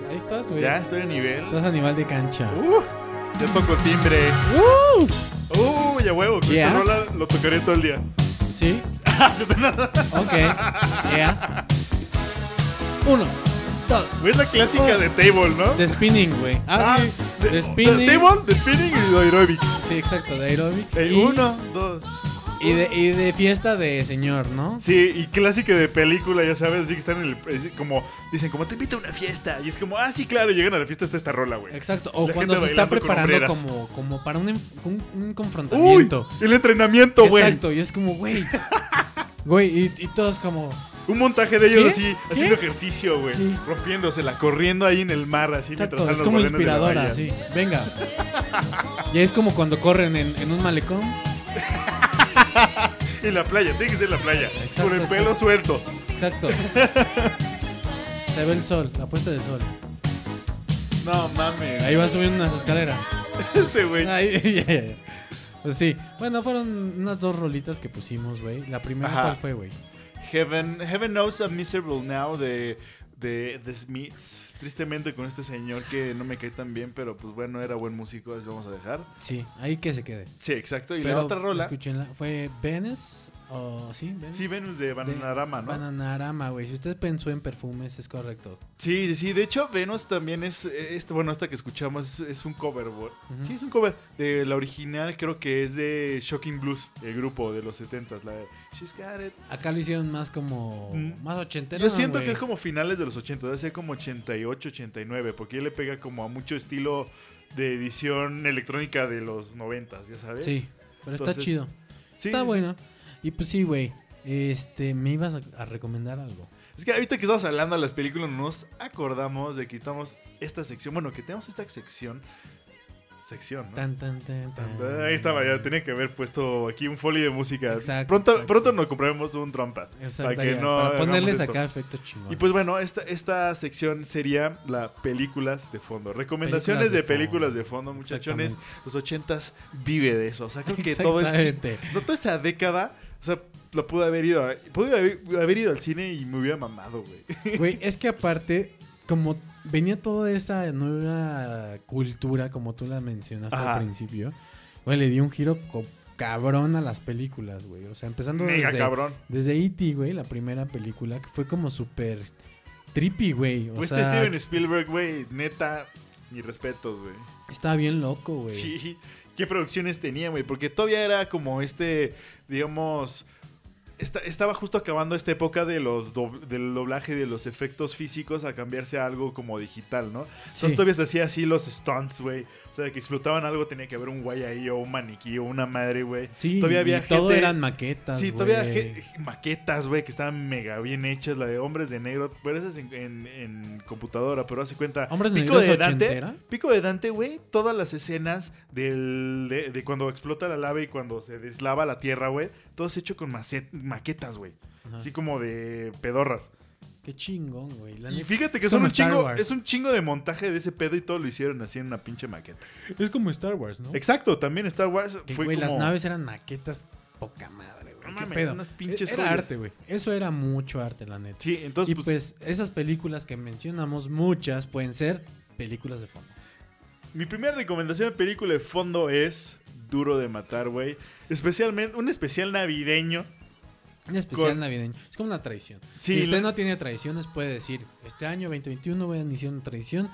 Speaker 2: Ahí estás, güey.
Speaker 3: Ya estoy a nivel.
Speaker 2: Estás a nivel de cancha.
Speaker 3: Uh, ya toco timbre. Uh, ya huevo. Con
Speaker 2: Yeah.
Speaker 3: esta rola lo tocaré todo el día.
Speaker 2: ¿Sí? ok. Yeah. Uno, dos.
Speaker 3: Es la clásica de table, ¿no?
Speaker 2: De spinning, güey. Ah, sí.
Speaker 3: de,
Speaker 2: De spinning.
Speaker 3: de table, de spinning y de.
Speaker 2: Sí, exacto, de aerobics.
Speaker 3: Eh,
Speaker 2: y,
Speaker 3: Uno, dos.
Speaker 2: Y de, y de fiesta de señor, ¿no?
Speaker 3: Sí, y clásica de película, ya sabes, así que están en el. es como, dicen, como te invito a una fiesta. Y es como, ah, sí, claro, llegan a la fiesta, está esta rola, güey.
Speaker 2: Exacto. O
Speaker 3: La
Speaker 2: cuando
Speaker 3: gente
Speaker 2: se está
Speaker 3: bailando con
Speaker 2: preparando
Speaker 3: hombreras.
Speaker 2: como, como para un, enf- un, un
Speaker 3: Uy,
Speaker 2: confrontamiento.
Speaker 3: el entrenamiento, güey.
Speaker 2: Exacto, y es como, güey. Güey, y, y todos como.
Speaker 3: Un montaje de ellos
Speaker 2: ¿Qué?
Speaker 3: así,
Speaker 2: ¿Qué?
Speaker 3: haciendo ejercicio, güey.
Speaker 2: Sí.
Speaker 3: Rompiéndosela, corriendo ahí en el mar, así
Speaker 2: Exacto,
Speaker 3: mientras
Speaker 2: es
Speaker 3: salen
Speaker 2: como
Speaker 3: los balones de la
Speaker 2: inspiradora, sí. Venga. Y es como cuando corren en, en un malecón.
Speaker 3: En la playa, tiene que ser la playa.
Speaker 2: Exacto,
Speaker 3: con el pelo suelto.
Speaker 2: Exacto. Se ve el sol, la puesta de sol.
Speaker 3: No mames.
Speaker 2: Ahí va subiendo unas escaleras.
Speaker 3: Este güey.
Speaker 2: Ahí, ya, ya. Pues sí. Bueno, fueron unas dos rolitas que pusimos, güey. La primera,
Speaker 3: Ajá.
Speaker 2: ¿cuál fue, güey?
Speaker 3: Heaven, Heaven Knows I'm Miserable Now de, de The Smiths. Tristemente con este señor que no me cae tan bien, pero pues bueno, era buen músico, así vamos a dejar.
Speaker 2: Sí, ahí que se quede.
Speaker 3: Sí, exacto. Y
Speaker 2: Pero,
Speaker 3: la otra rola,
Speaker 2: Escúchenla. ¿Fue Venice? ¿O sí? Venice?
Speaker 3: sí, Venus de Bananarama, ¿no?
Speaker 2: Bananarama, güey. Si usted pensó en perfumes, es correcto.
Speaker 3: Sí, sí, sí. De hecho, Venus también es, este, bueno, esta que escuchamos es, es un cover. Sí, es un cover. De la original creo que es de Shocking Blues, el grupo de los 70s. La de She's Got It.
Speaker 2: Acá lo hicieron más como.
Speaker 3: Mm.
Speaker 2: Más ochentero.
Speaker 3: Yo siento que es como finales de los 80, debe ser como 88, 89, porque él le pega como a mucho estilo de edición electrónica de los 90, ya sabes.
Speaker 2: Sí, pero está chido.
Speaker 3: Sí,
Speaker 2: está
Speaker 3: sí,
Speaker 2: bueno. Y pues sí, güey. Este, me ibas a, a recomendar algo.
Speaker 3: Es que ahorita que estamos hablando de las películas, nos acordamos de que quitamos esta sección. Bueno, que tenemos esta sección. Sección, ¿no?
Speaker 2: Tan, tan, tan, tan.
Speaker 3: Ahí estaba, ya tenía que haber puesto aquí un folio de música.
Speaker 2: Exacto,
Speaker 3: pronto,
Speaker 2: exacto.
Speaker 3: pronto nos compraremos un trompa.
Speaker 2: Exacto,
Speaker 3: para que
Speaker 2: ya,
Speaker 3: no
Speaker 2: para ponerles
Speaker 3: esto.
Speaker 2: acá efectos chingones.
Speaker 3: Y pues bueno, esta, esta sección sería la películas de fondo. Recomendaciones
Speaker 2: Películas de
Speaker 3: de películas de fondo, muchachones. Los ochentas vive de eso. O sea, creo que todo el o sea, toda esa década, o sea, lo pude haber ido a- pude haber, haber ido al cine y me hubiera mamado, güey.
Speaker 2: Güey, es que aparte, como venía toda esa nueva cultura, como tú la mencionaste
Speaker 3: Ajá.
Speaker 2: al principio, güey, le dio un giro cabrón a las películas, güey. O sea, empezando
Speaker 3: Mega
Speaker 2: desde,
Speaker 3: cabrón.
Speaker 2: desde E.T., güey, la primera película, que fue como súper trippy, güey. O
Speaker 3: Pues
Speaker 2: sea,
Speaker 3: Steven Spielberg, güey, neta, mis respetos, güey.
Speaker 2: estaba bien loco, güey.
Speaker 3: Sí, qué producciones tenía, güey. Porque todavía era como este, digamos. esta- estaba justo acabando esta época de los del doblaje de los efectos físicos a cambiarse a algo como digital, ¿no? Entonces
Speaker 2: Sí.
Speaker 3: todavía se hacía así los stunts, güey. O sea, que explotaban algo, tenía que haber un güey ahí, o un maniquí, o una madre, güey.
Speaker 2: Sí,
Speaker 3: todavía había
Speaker 2: y todo
Speaker 3: gente-
Speaker 2: eran maquetas,
Speaker 3: Sí,
Speaker 2: güey.
Speaker 3: todavía maquetas, güey, que estaban mega bien hechas. La de Hombres de Negro, pero esa es en, en- en computadora, pero hace cuenta.
Speaker 2: ¿Hombres de
Speaker 3: Pico de Dante,
Speaker 2: ochentera?
Speaker 3: Pico de Dante, güey, todas las escenas del, de, de cuando explota la lava y cuando se deslava la tierra, güey, todo es hecho con macet- maquetas, güey.
Speaker 2: Ajá.
Speaker 3: Así como de pedorras.
Speaker 2: Qué chingón, güey. la
Speaker 3: Y fíjate que
Speaker 2: Es
Speaker 3: son un
Speaker 2: Star
Speaker 3: chingo,
Speaker 2: Wars.
Speaker 3: es un chingo de montaje de ese pedo y todo lo hicieron así en una pinche maqueta.
Speaker 2: Es como Star Wars, ¿no?
Speaker 3: Exacto, también Star Wars
Speaker 2: Que,
Speaker 3: fue
Speaker 2: güey,
Speaker 3: como...
Speaker 2: las naves eran maquetas poca madre, güey.
Speaker 3: No
Speaker 2: ¿Qué
Speaker 3: mames,
Speaker 2: pedo?
Speaker 3: unas pinches
Speaker 2: era
Speaker 3: joyas.
Speaker 2: arte, güey. Eso era mucho arte, la neta.
Speaker 3: Sí, entonces
Speaker 2: y
Speaker 3: pues,
Speaker 2: pues, esas películas que mencionamos, muchas pueden ser películas de fondo.
Speaker 3: Mi primera recomendación de película de fondo es Duro de Matar, güey. Especialmente, un especial navideño.
Speaker 2: Un especial
Speaker 3: Con-
Speaker 2: navideño. Es como una tradición.
Speaker 3: Sí,
Speaker 2: si usted no tiene tradiciones, puede decir, este año 2021 voy a iniciar una tradición.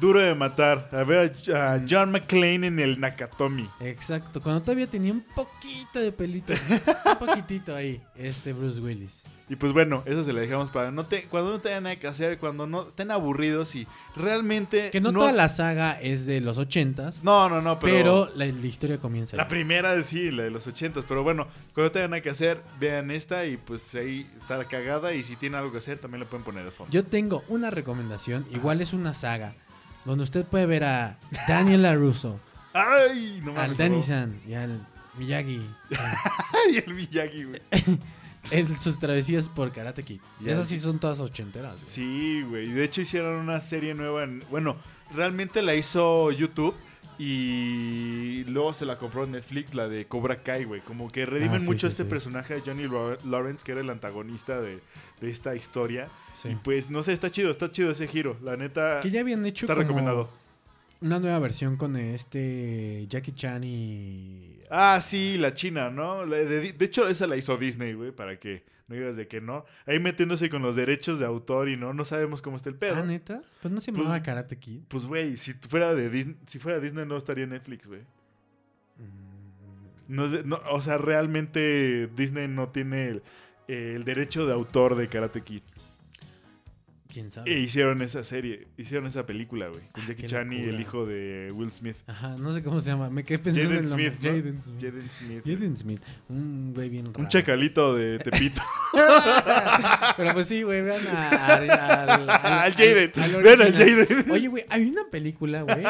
Speaker 3: Duro de Matar. A ver a, John McClane en el Nakatomi.
Speaker 2: Exacto. Cuando todavía tenía un poquito de pelito. un poquitito ahí. Este Bruce Willis.
Speaker 3: Y pues bueno, eso se la dejamos para no te, cuando no tengan nada que hacer, cuando no estén aburridos y realmente...
Speaker 2: Que no,
Speaker 3: no
Speaker 2: toda la saga es de los ochentas.
Speaker 3: No, no, no, pero...
Speaker 2: pero la, la historia comienza
Speaker 3: La
Speaker 2: ahí.
Speaker 3: primera, sí, la de los ochentas. Pero bueno, cuando no tengan nada que hacer, vean esta y pues ahí está la cagada. Y si tienen algo que hacer, también la pueden poner de fondo.
Speaker 2: Yo tengo una recomendación. Igual es una saga. Donde usted puede ver a Daniel LaRusso,
Speaker 3: ¡Ay! No
Speaker 2: al
Speaker 3: mames.
Speaker 2: Danny
Speaker 3: no.
Speaker 2: San y al Miyagi.
Speaker 3: ¡Ay, el Miyagi, güey!
Speaker 2: en sus travesías por Karate Kid. Y
Speaker 3: Ya,
Speaker 2: esas
Speaker 3: sí.
Speaker 2: sí son todas ochenteras. güey.
Speaker 3: Sí, güey. De hecho hicieron una serie nueva en... Bueno, realmente la hizo YouTube. Y luego se la compró Netflix, la de Cobra Kai, güey. Como que redimen
Speaker 2: Ah, sí,
Speaker 3: mucho
Speaker 2: sí,
Speaker 3: este
Speaker 2: sí.
Speaker 3: personaje de Johnny Law- Lawrence, que era el antagonista de, de esta historia. Y pues, no sé, está chido, está chido ese giro. La neta,
Speaker 2: Que ya habían hecho
Speaker 3: está
Speaker 2: como
Speaker 3: recomendado.
Speaker 2: una nueva versión con este Jackie Chan y...
Speaker 3: Ah, sí, la China, ¿no? De hecho, esa la hizo Disney, güey, para que no digas de que no. Ahí metiéndose con los derechos de autor y no, no sabemos cómo está el pedo.
Speaker 2: Ah, ¿neta? Pues no se
Speaker 3: Pues-
Speaker 2: llamaba Karate Kid.
Speaker 3: Pues, güey, si fuera de Disney, si fuera Disney no estaría en Netflix, güey.
Speaker 2: Mm,
Speaker 3: No, no, o sea, realmente Disney no tiene el, el derecho de autor de Karate Kid.
Speaker 2: ¿Quién
Speaker 3: E
Speaker 2: sabe?
Speaker 3: hicieron esa serie, hicieron esa película, güey. Con
Speaker 2: Ah,
Speaker 3: Jackie Chan y el hijo de Will Smith.
Speaker 2: Ajá, no sé cómo se llama. Me quedé pensando
Speaker 3: Jaden
Speaker 2: en.
Speaker 3: Smith, ¿no?
Speaker 2: Jaden Smith.
Speaker 3: Jaden Smith.
Speaker 2: Jaden Smith. Un güey bien raro.
Speaker 3: Un chacalito de Tepito.
Speaker 2: Pero pues sí, güey, vean a, a- al, al,
Speaker 3: Al Jaden. Vean al. Jaden.
Speaker 2: Oye, güey, hay una película, güey,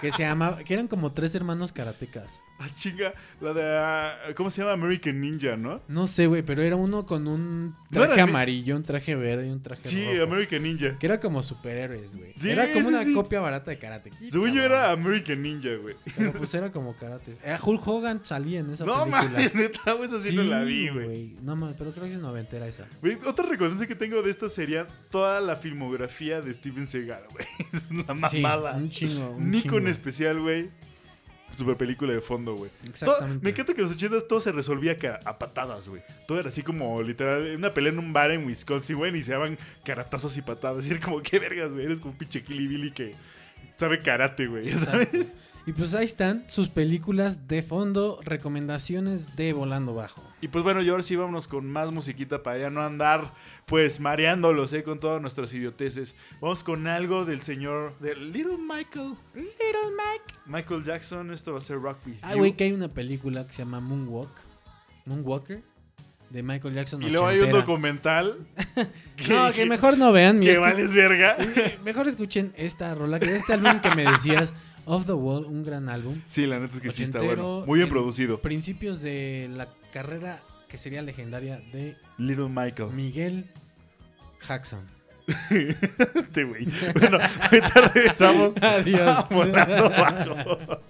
Speaker 2: que se llama... Que eran como tres hermanos karatecas.
Speaker 3: Ah, chinga. La de. ah, ¿Cómo se llama? American Ninja, ¿no?
Speaker 2: No sé, güey, pero era uno con un traje amarillo, un traje verde y un traje
Speaker 3: Sí,
Speaker 2: rojo.
Speaker 3: American Ninja.
Speaker 2: Que era como superhéroes, güey.
Speaker 3: Sí,
Speaker 2: era como
Speaker 3: sí,
Speaker 2: una
Speaker 3: sí.
Speaker 2: copia barata de Karate Kid,
Speaker 3: Según yo era American Ninja, güey.
Speaker 2: Pero pues era como karate. Eh, Hulk Hogan salía en esa
Speaker 3: No
Speaker 2: película.
Speaker 3: mames, neta, güey, esa sí, no la vi, güey.
Speaker 2: No mames, pero creo que es noventera esa.
Speaker 3: Güey, Otra recomendación que tengo de esta sería toda la filmografía de Steven Seagal, güey. Es una mamada.
Speaker 2: un chingo. Un
Speaker 3: Nico en
Speaker 2: chingo.
Speaker 3: especial, güey. Super película de fondo, güey. Todo-
Speaker 2: Exactamente.
Speaker 3: me encanta que en los 80 todo se resolvía a patadas, güey. Todo era así como literal, una pelea en un bar en Wisconsin, güey, y se daban caratazos y patadas. Y era como, qué vergas, güey. Eres como un pinche Billy que sabe karate, güey. ¿ya. ¿Sabes?
Speaker 2: Y pues ahí están sus películas de fondo, recomendaciones de Volando Bajo.
Speaker 3: Y pues bueno, y ahora sí vámonos con más musiquita para ya no andar, pues, mareándolos, ¿eh? Con todas nuestras idioteces. Vamos con algo del señor, de Little Michael. Little Mike. Michael Jackson, esto va a ser Rock With
Speaker 2: Ah, güey, que hay una película que se llama Moonwalk. Moonwalker. De Michael Jackson.
Speaker 3: Y luego hay un documental.
Speaker 2: No, que mejor no vean.
Speaker 3: Que vales verga.
Speaker 2: Mejor escuchen esta rola, que este álbum que me decías, Off the Wall, un gran álbum.
Speaker 3: Sí, la neta es que sí está bueno. Muy bien
Speaker 2: en
Speaker 3: producido.
Speaker 2: Principios de la carrera que sería legendaria de
Speaker 3: Little Michael.
Speaker 2: Miguel Jackson.
Speaker 3: Este güey. Bueno, ahorita regresamos.
Speaker 2: Adiós.
Speaker 3: a Volando Bajo.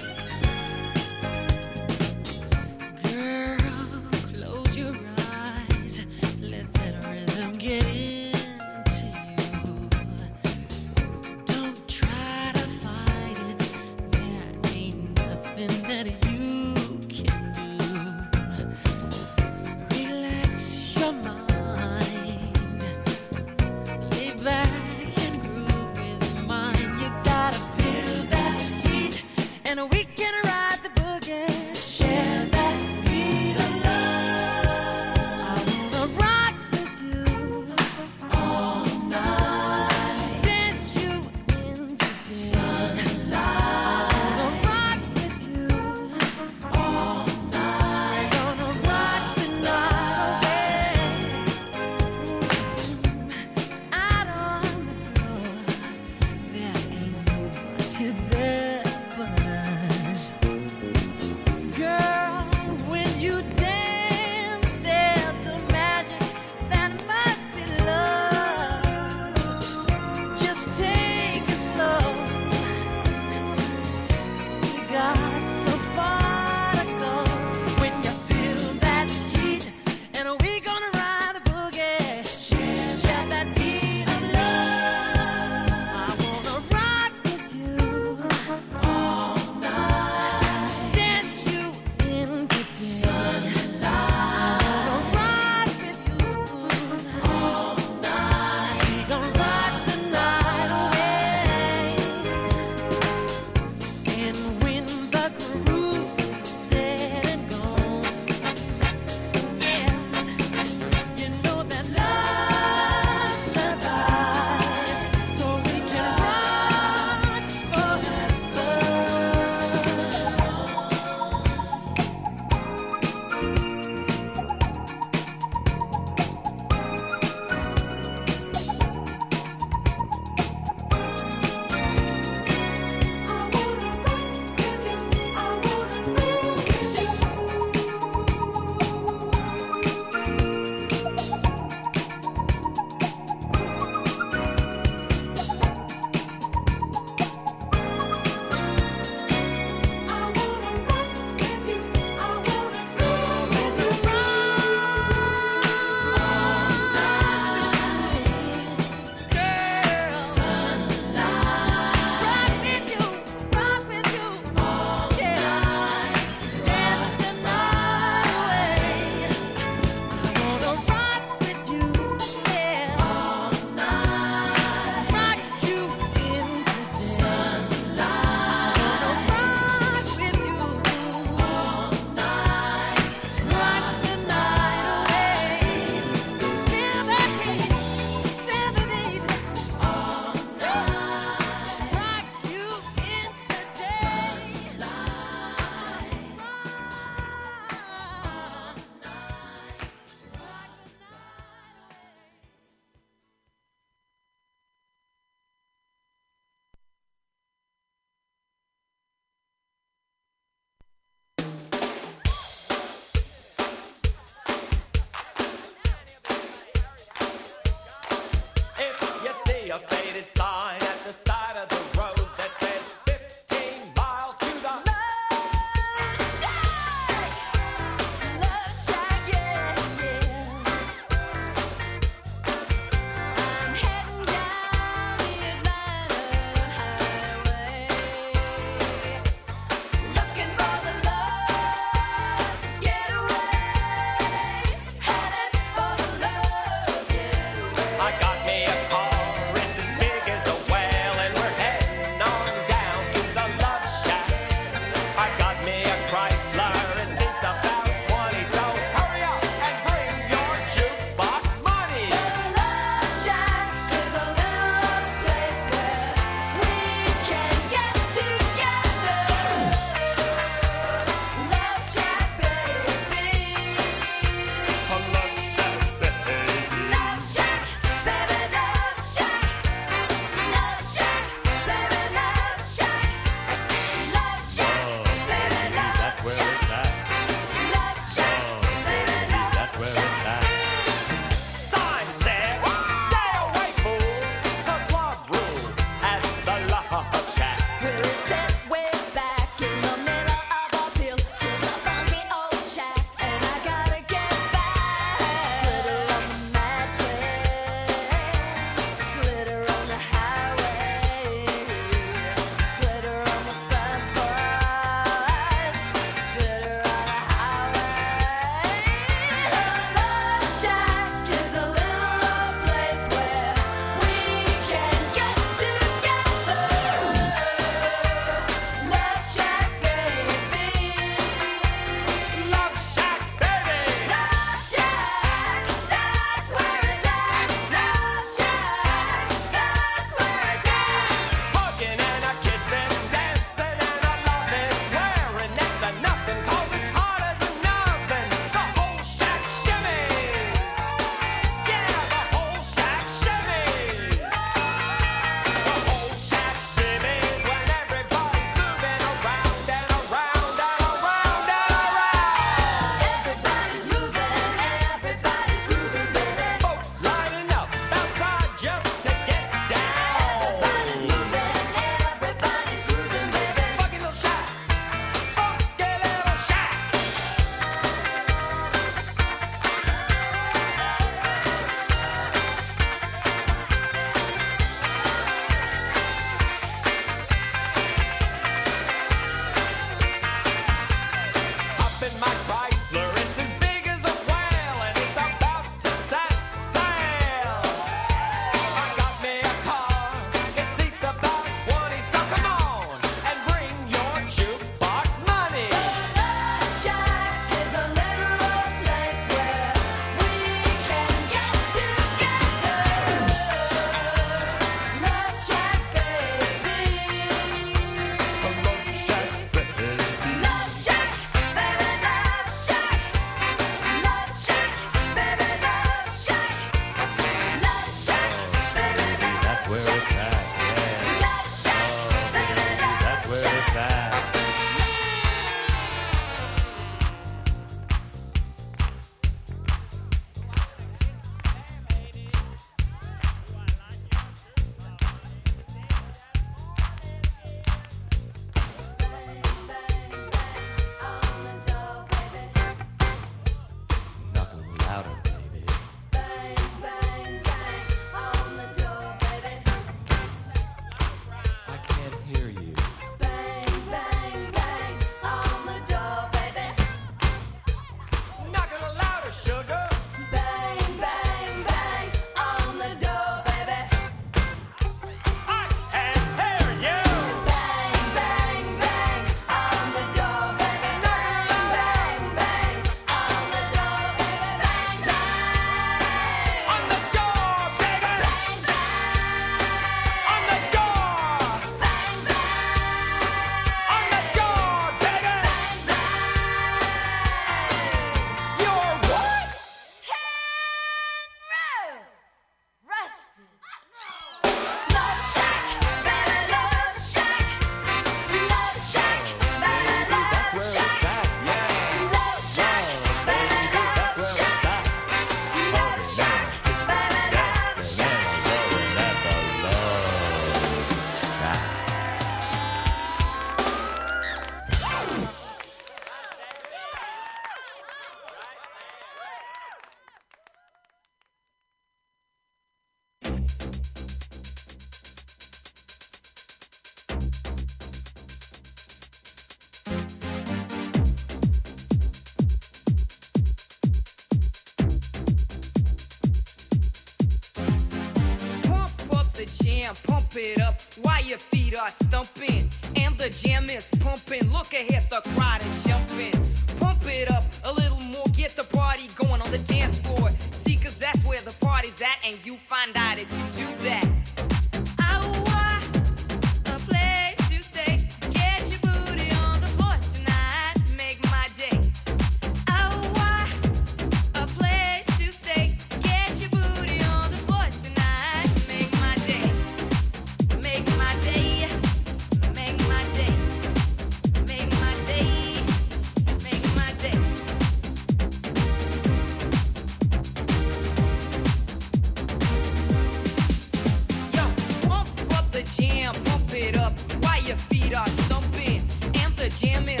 Speaker 6: Jam is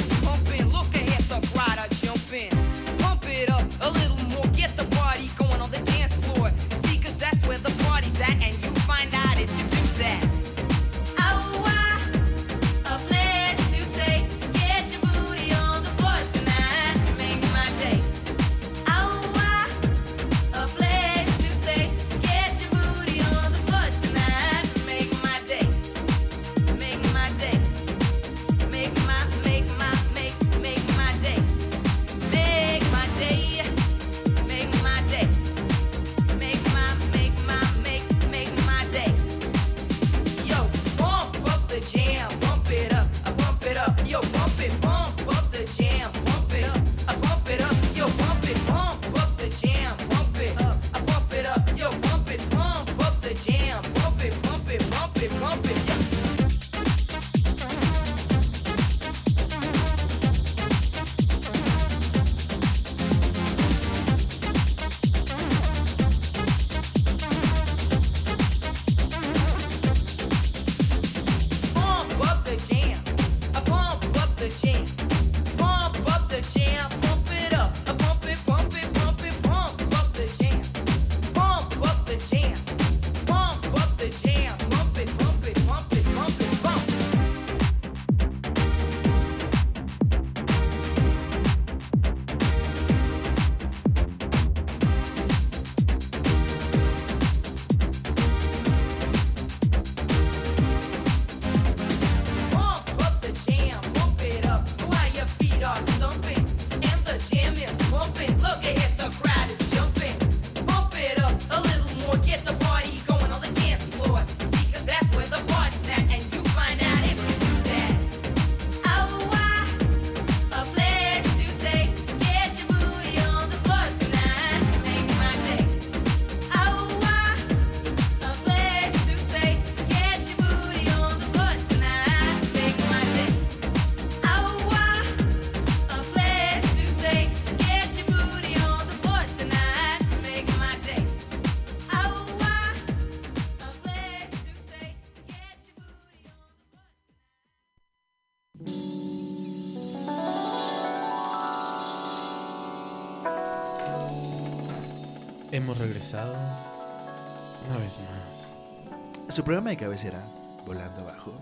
Speaker 1: Su programa de cabecera, Volando Abajo.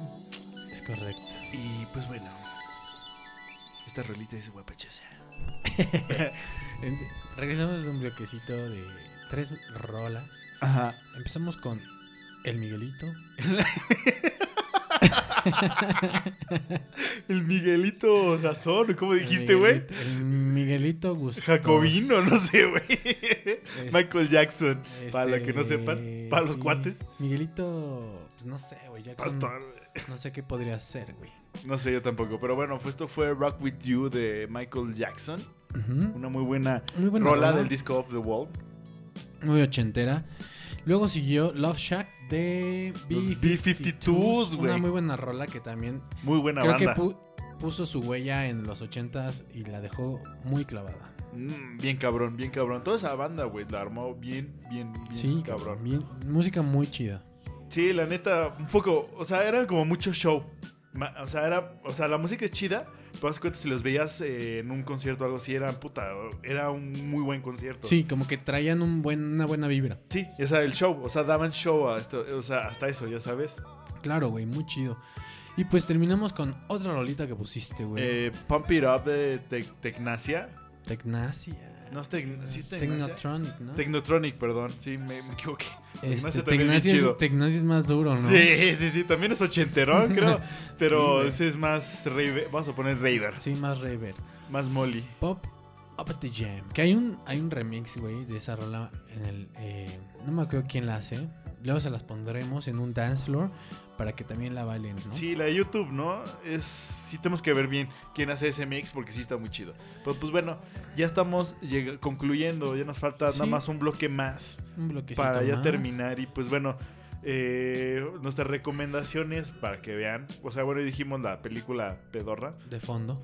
Speaker 2: Es correcto.
Speaker 1: Y pues bueno, esta rolita es guapachosa.
Speaker 2: Regresamos de un bloquecito de tres rolas.
Speaker 1: Ajá.
Speaker 2: Empezamos con El Miguelito.
Speaker 3: El Miguelito Razón, ¿cómo dijiste, güey?
Speaker 2: Miguelito- El Miguelito Gustavo.
Speaker 3: Jacobino, no sé, güey. Michael Jackson, para los que no
Speaker 2: Este,
Speaker 3: sepan, para los
Speaker 2: sí.
Speaker 3: cuates.
Speaker 2: Miguelito, pues no sé, güey. Jackson,
Speaker 3: Pastor.
Speaker 2: No sé qué podría ser, güey.
Speaker 3: No sé, yo tampoco. Pero bueno, pues esto fue Rock With You de Michael Jackson. Una muy buena
Speaker 2: Muy buena
Speaker 3: rola
Speaker 2: rola.
Speaker 3: del disco Off the Wall.
Speaker 2: Muy ochentera. Luego siguió Love Shack de
Speaker 3: Los
Speaker 2: B-52s.
Speaker 3: B-52s, güey.
Speaker 2: Una muy buena rola que también
Speaker 3: Muy buena
Speaker 2: creo
Speaker 3: banda.
Speaker 2: que pu- puso su huella en los ochentas y la dejó muy clavada.
Speaker 3: Mm, bien cabrón, bien cabrón. Toda esa banda, güey, la armó bien, bien, bien
Speaker 2: Sí,
Speaker 3: cabrón.
Speaker 2: Bien, música muy chida.
Speaker 3: Sí, la neta, un poco, o sea, era como mucho show. O sea, era, o sea, la música es chida, haz cuenta si los veías eh, en un concierto o algo así, era puta, era un muy buen concierto.
Speaker 2: Sí, como que traían un buen, una buena vibra.
Speaker 3: Sí, o sea, el show, o sea, daban show a esto, o sea, hasta eso, ya sabes.
Speaker 2: Claro, güey, muy chido. Y pues terminamos con otra rolita que pusiste, güey.
Speaker 3: Eh, Pump It Up de Tec- Tecnacia. No es sí.
Speaker 2: Technotronic, ¿no?
Speaker 3: Technotronic, perdón. Sí, me, me equivoqué.
Speaker 2: Este,
Speaker 3: también es chido.
Speaker 2: es, más duro, ¿no?
Speaker 3: Sí, sí, sí. También es ochenterón, creo. Pero
Speaker 2: Sí,
Speaker 3: ese es más raver. Vamos a poner raver.
Speaker 2: Sí, más raver.
Speaker 3: Más molly.
Speaker 2: Pop Up at the Jam. Que hay un, hay un remix, güey, de esa rola en el... eh, no me acuerdo quién la hace. Luego se las pondremos en un dance floor para que también la bailen, ¿no?
Speaker 3: Sí, la de YouTube, ¿no? Es sí tenemos que ver bien quién hace ese mix porque sí está muy chido. Pero pues bueno, ya estamos concluyendo, ya nos falta
Speaker 2: Sí.
Speaker 3: nada más un bloque más
Speaker 2: Un
Speaker 3: para ya
Speaker 2: más.
Speaker 3: terminar y pues bueno, eh, nuestras recomendaciones para que vean, o sea, bueno, dijimos la película Pedorra.
Speaker 2: De fondo.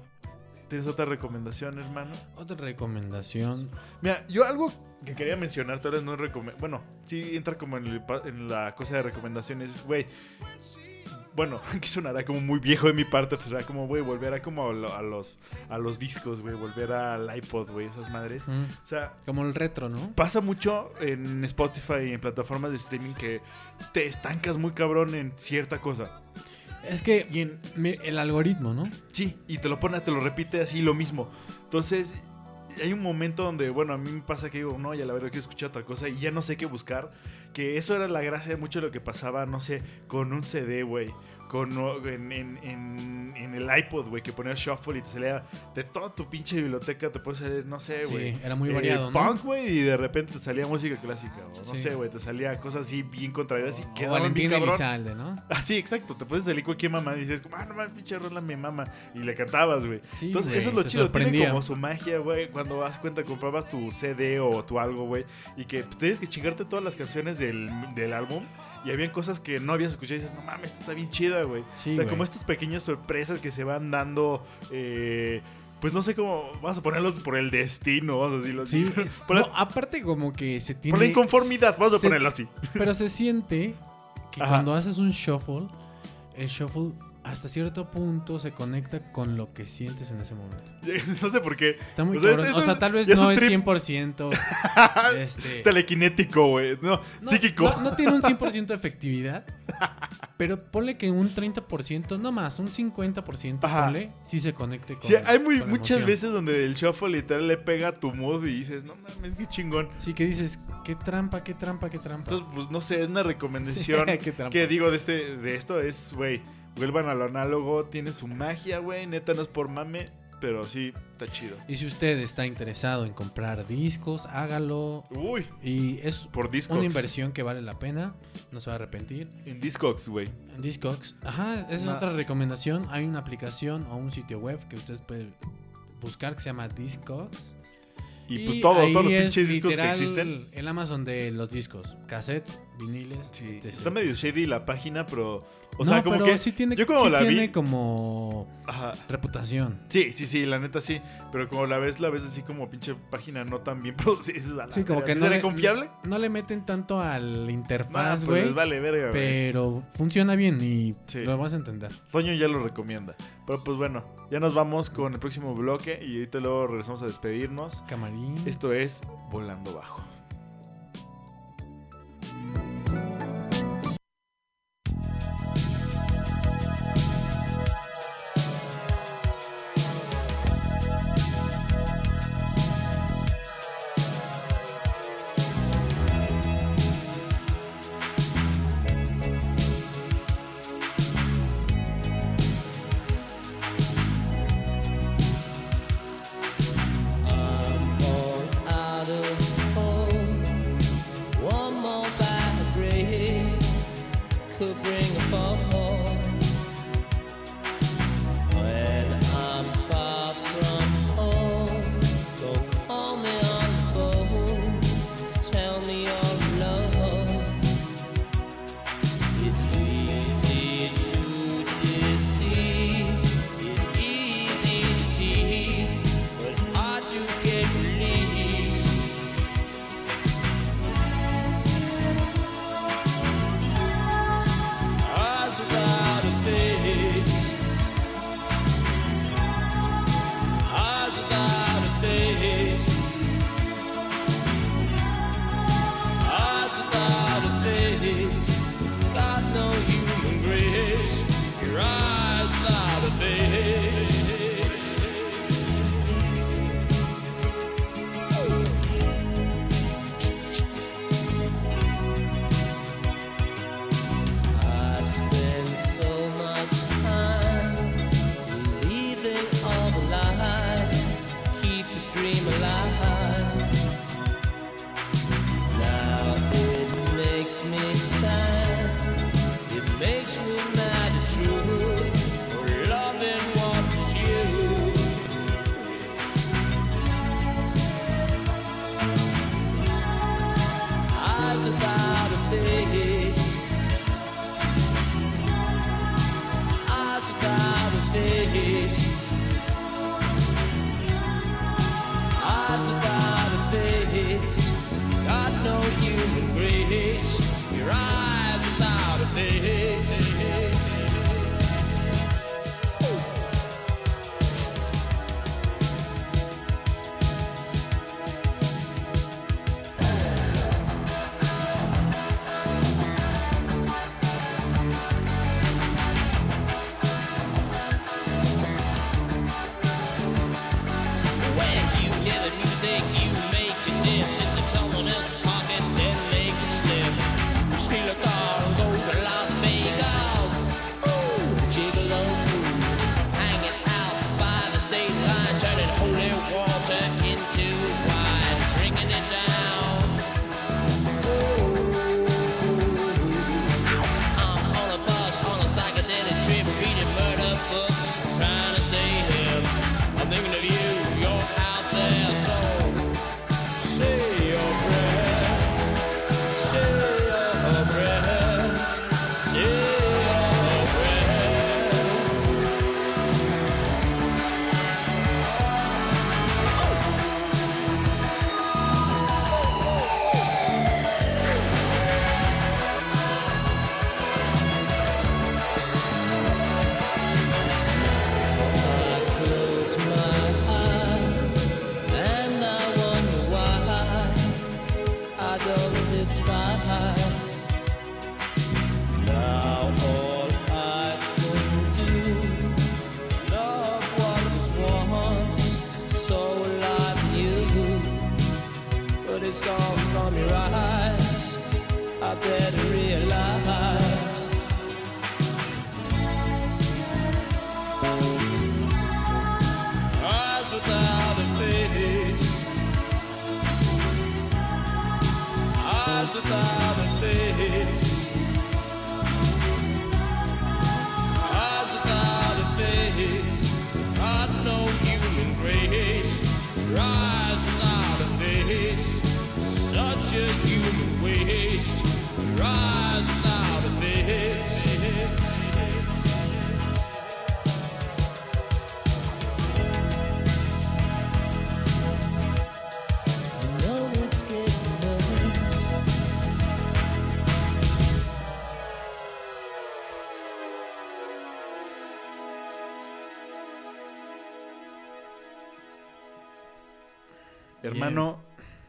Speaker 3: ¿Tienes otra recomendación, hermano?
Speaker 2: Otra recomendación.
Speaker 3: Mira, yo algo que quería mencionar, tal vez no recomendar. Bueno, sí entra como en, el en la cosa de recomendaciones, güey. Bueno, que sonará como muy viejo de mi parte, pues será como, güey, volver a como a, lo- a los, a los discos, güey, volver al iPod, güey, esas madres.
Speaker 2: Mm,
Speaker 3: O sea,
Speaker 2: Como el retro, ¿no?
Speaker 3: pasa mucho en Spotify y en plataformas de streaming que te estancas muy cabrón en cierta cosa.
Speaker 2: Es que
Speaker 3: Y en,
Speaker 2: me- el algoritmo, ¿no?
Speaker 3: Sí, y te lo pone, te lo repite así lo mismo. Entonces, hay un momento donde, bueno, a mí me pasa que digo, no, ya la verdad quiero escuchar otra cosa y ya no sé qué buscar. Que eso era la gracia de mucho de lo que pasaba, no sé, con un CD, güey. Con, en, en- en- en el iPod, güey, que ponías shuffle y te salía de toda tu pinche biblioteca, te puede salir, no sé, güey.
Speaker 2: Sí, era muy
Speaker 3: eh,
Speaker 2: variado, ¿no?
Speaker 3: Punk, güey, y de repente te salía música clásica, o no sé, güey, te salía cosas así bien contrarias y bien
Speaker 2: Valentín
Speaker 3: cabrón.
Speaker 2: Elizalde, ¿no?
Speaker 3: Ah, sí, exacto. Te puedes salir cualquier mamá y dices, como, ah, no mames, pinche rola mi mamá. Y le cantabas, güey.
Speaker 2: Sí,
Speaker 3: Entonces, eso es lo chido. Tiene como su magia, güey. Cuando das cuenta, comprabas tu CD o tu algo, güey. Y que tienes que chingarte todas las canciones del, del álbum. Y habían cosas que no habías escuchado y dices, no mames, esta está bien chida, güey.
Speaker 2: Sí,
Speaker 3: o sea, como estas pequeñas sorpresas que se van dando. eh, pues no sé cómo. Vamos a ponerlos por el destino, vamos a decirlo así.
Speaker 2: Sí.
Speaker 3: por, la,
Speaker 2: No, aparte como que se tiene...
Speaker 3: por la inconformidad, vamos a ponerlo así.
Speaker 2: Pero se siente que
Speaker 3: Ajá.
Speaker 2: cuando haces un shuffle, el shuffle hasta cierto punto se conecta con lo que sientes en ese momento.
Speaker 3: no sé por qué.
Speaker 2: Está muy
Speaker 3: O sea,
Speaker 2: cabrón.
Speaker 3: esto-
Speaker 2: O sea, tal vez no es
Speaker 3: trip.
Speaker 2: 100% este,
Speaker 3: Telequinético, güey. No,
Speaker 2: no,
Speaker 3: psíquico.
Speaker 2: No, no tiene un 100% de efectividad, pero ponle que un 30%, no más, un 50%,
Speaker 3: Ajá.
Speaker 2: ponle, sí se conecte con
Speaker 3: Sí, hay muy,
Speaker 2: con
Speaker 3: muchas
Speaker 2: emoción.
Speaker 3: veces donde el shuffle literal le pega a tu mood y dices, no mames, qué chingón.
Speaker 2: Sí, que dices, qué trampa, qué trampa, qué trampa.
Speaker 3: Entonces, pues no sé, es una recomendación
Speaker 2: Qué trampa.
Speaker 3: que digo de este de esto es, güey, vuelvan a lo análogo, tiene su magia, güey, neta no es por mame, pero sí está chido.
Speaker 2: Y si usted está interesado en comprar discos, hágalo.
Speaker 3: Uy,
Speaker 2: Y es
Speaker 3: por Discogs.
Speaker 2: una inversión que vale la pena, no se va a arrepentir.
Speaker 3: En Discogs, güey.
Speaker 2: En Discogs, ajá, esa es otra recomendación. Hay una aplicación o un sitio web que ustedes pueden buscar que se llama Discogs.
Speaker 3: Y, pues todo, todos los
Speaker 2: es
Speaker 3: pinches discos que existen.
Speaker 2: El Amazon de los discos, cassettes, viniles.
Speaker 3: Sí,
Speaker 2: etc.
Speaker 3: está medio shady la página, pero o
Speaker 2: no,
Speaker 3: sea, como
Speaker 2: pero
Speaker 3: que
Speaker 2: sí tiene,
Speaker 3: yo como
Speaker 2: sí
Speaker 3: la
Speaker 2: tiene
Speaker 3: vi-
Speaker 2: como
Speaker 3: ajá,
Speaker 2: reputación.
Speaker 3: Sí, sí, sí, la neta sí. Pero como la ves, la ves así como pinche página no tan bien producida.
Speaker 2: Sí, como que
Speaker 3: ¿Sí
Speaker 2: no
Speaker 3: será
Speaker 2: le,
Speaker 3: confiable?
Speaker 2: no le meten tanto a la
Speaker 3: Nah,
Speaker 2: interfaz,
Speaker 3: pues
Speaker 2: güey.
Speaker 3: les vale verga,
Speaker 2: pero funciona bien y
Speaker 3: Sí.
Speaker 2: lo vas a entender.
Speaker 3: Toño ya lo recomienda. Pero pues bueno, ya nos vamos con el próximo bloque y ahorita luego regresamos a despedirnos.
Speaker 2: Camarín.
Speaker 3: Esto es Volando Bajo.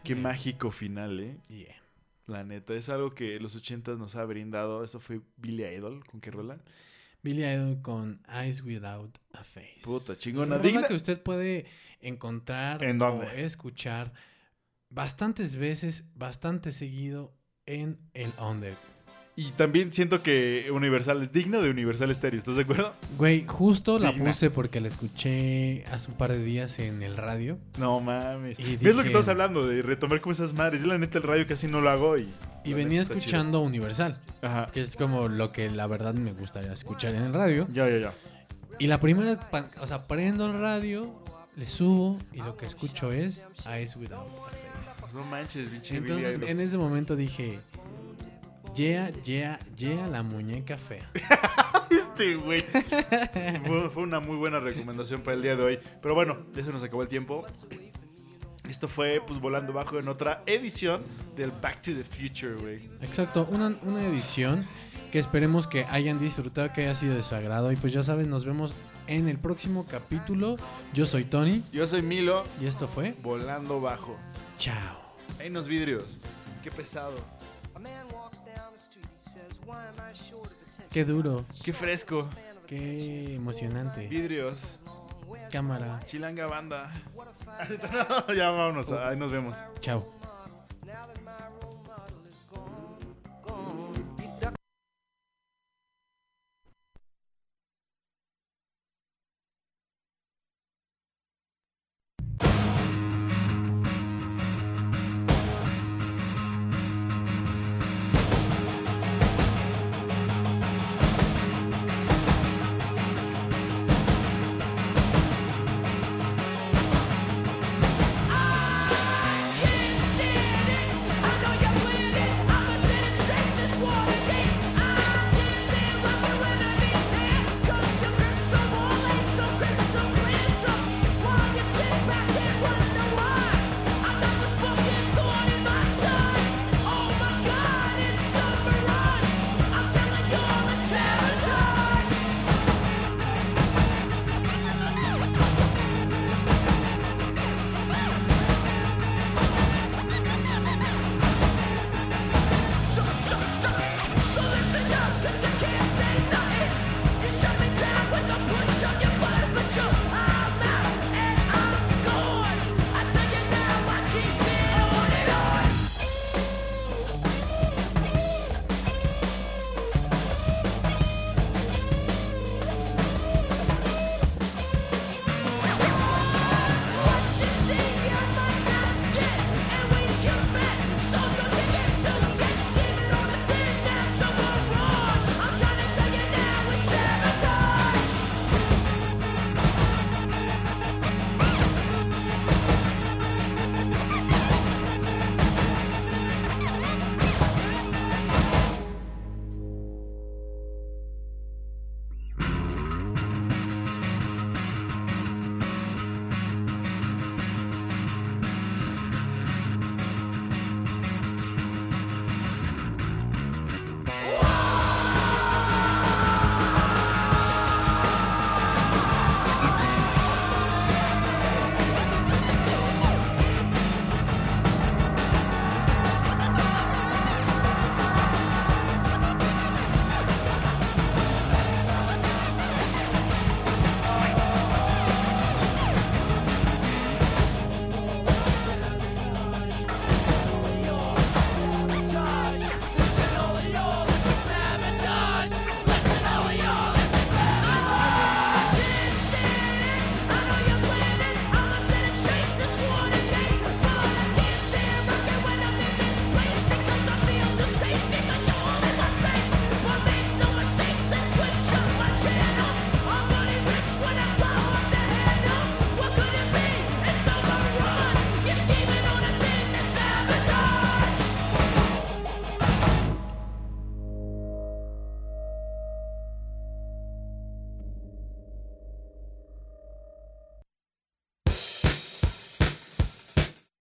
Speaker 3: Qué mágico final, ¿eh?
Speaker 2: Yeah.
Speaker 3: La neta, es algo que los 80 nos ha brindado. Eso fue Billy Idol, ¿con qué rola?
Speaker 2: Billy Idol con Eyes Without a Face.
Speaker 3: Puta, chingona.
Speaker 2: Una
Speaker 3: Digna-
Speaker 2: que usted puede encontrar
Speaker 3: ¿En dónde?
Speaker 2: o escuchar bastantes veces, bastante seguido en el Under.
Speaker 3: Y también siento que Universal es digno de Universal Stereo, ¿estás de acuerdo?
Speaker 2: Güey, justo la
Speaker 3: Digna.
Speaker 2: puse porque la escuché hace un par de días en el radio.
Speaker 3: No mames.
Speaker 2: Y
Speaker 3: ¿Ves lo que estamos hablando? De retomar como esas madres. Yo la neta el radio casi no lo hago y...
Speaker 2: Y
Speaker 3: la
Speaker 2: venía escuchando Universal.
Speaker 3: Ajá.
Speaker 2: que es como lo que la verdad me gustaría escuchar en el radio.
Speaker 3: Ya, ya, ya.
Speaker 2: Y la primera, o sea, prendo el radio, le subo y lo que escucho es Eyes Without a Face.
Speaker 3: No manches, Billy
Speaker 2: Entonces en ese momento dije, yeah, yeah, yeah, la muñeca fea.
Speaker 3: Este, güey. fue, fue una muy buena recomendación para el día de hoy. Pero bueno, ya se nos acabó el tiempo. Esto fue, pues, Volando Bajo en otra edición del Back to the Future, güey.
Speaker 2: Exacto, una, una edición que esperemos que hayan disfrutado, que haya sido de su agrado. Y pues ya sabes, nos vemos en el próximo capítulo. Yo soy Tony
Speaker 3: Yo soy Milo,
Speaker 2: y esto fue
Speaker 3: Volando Bajo.
Speaker 2: Chao.
Speaker 3: Hay unos vidrios. Qué pesado.
Speaker 2: Qué duro,
Speaker 3: Qué fresco.
Speaker 2: qué emocionante.
Speaker 3: Vidrios.
Speaker 2: Cámara.
Speaker 3: Chilanga banda. No, ya vámonos. Ahí nos vemos.
Speaker 2: Chao.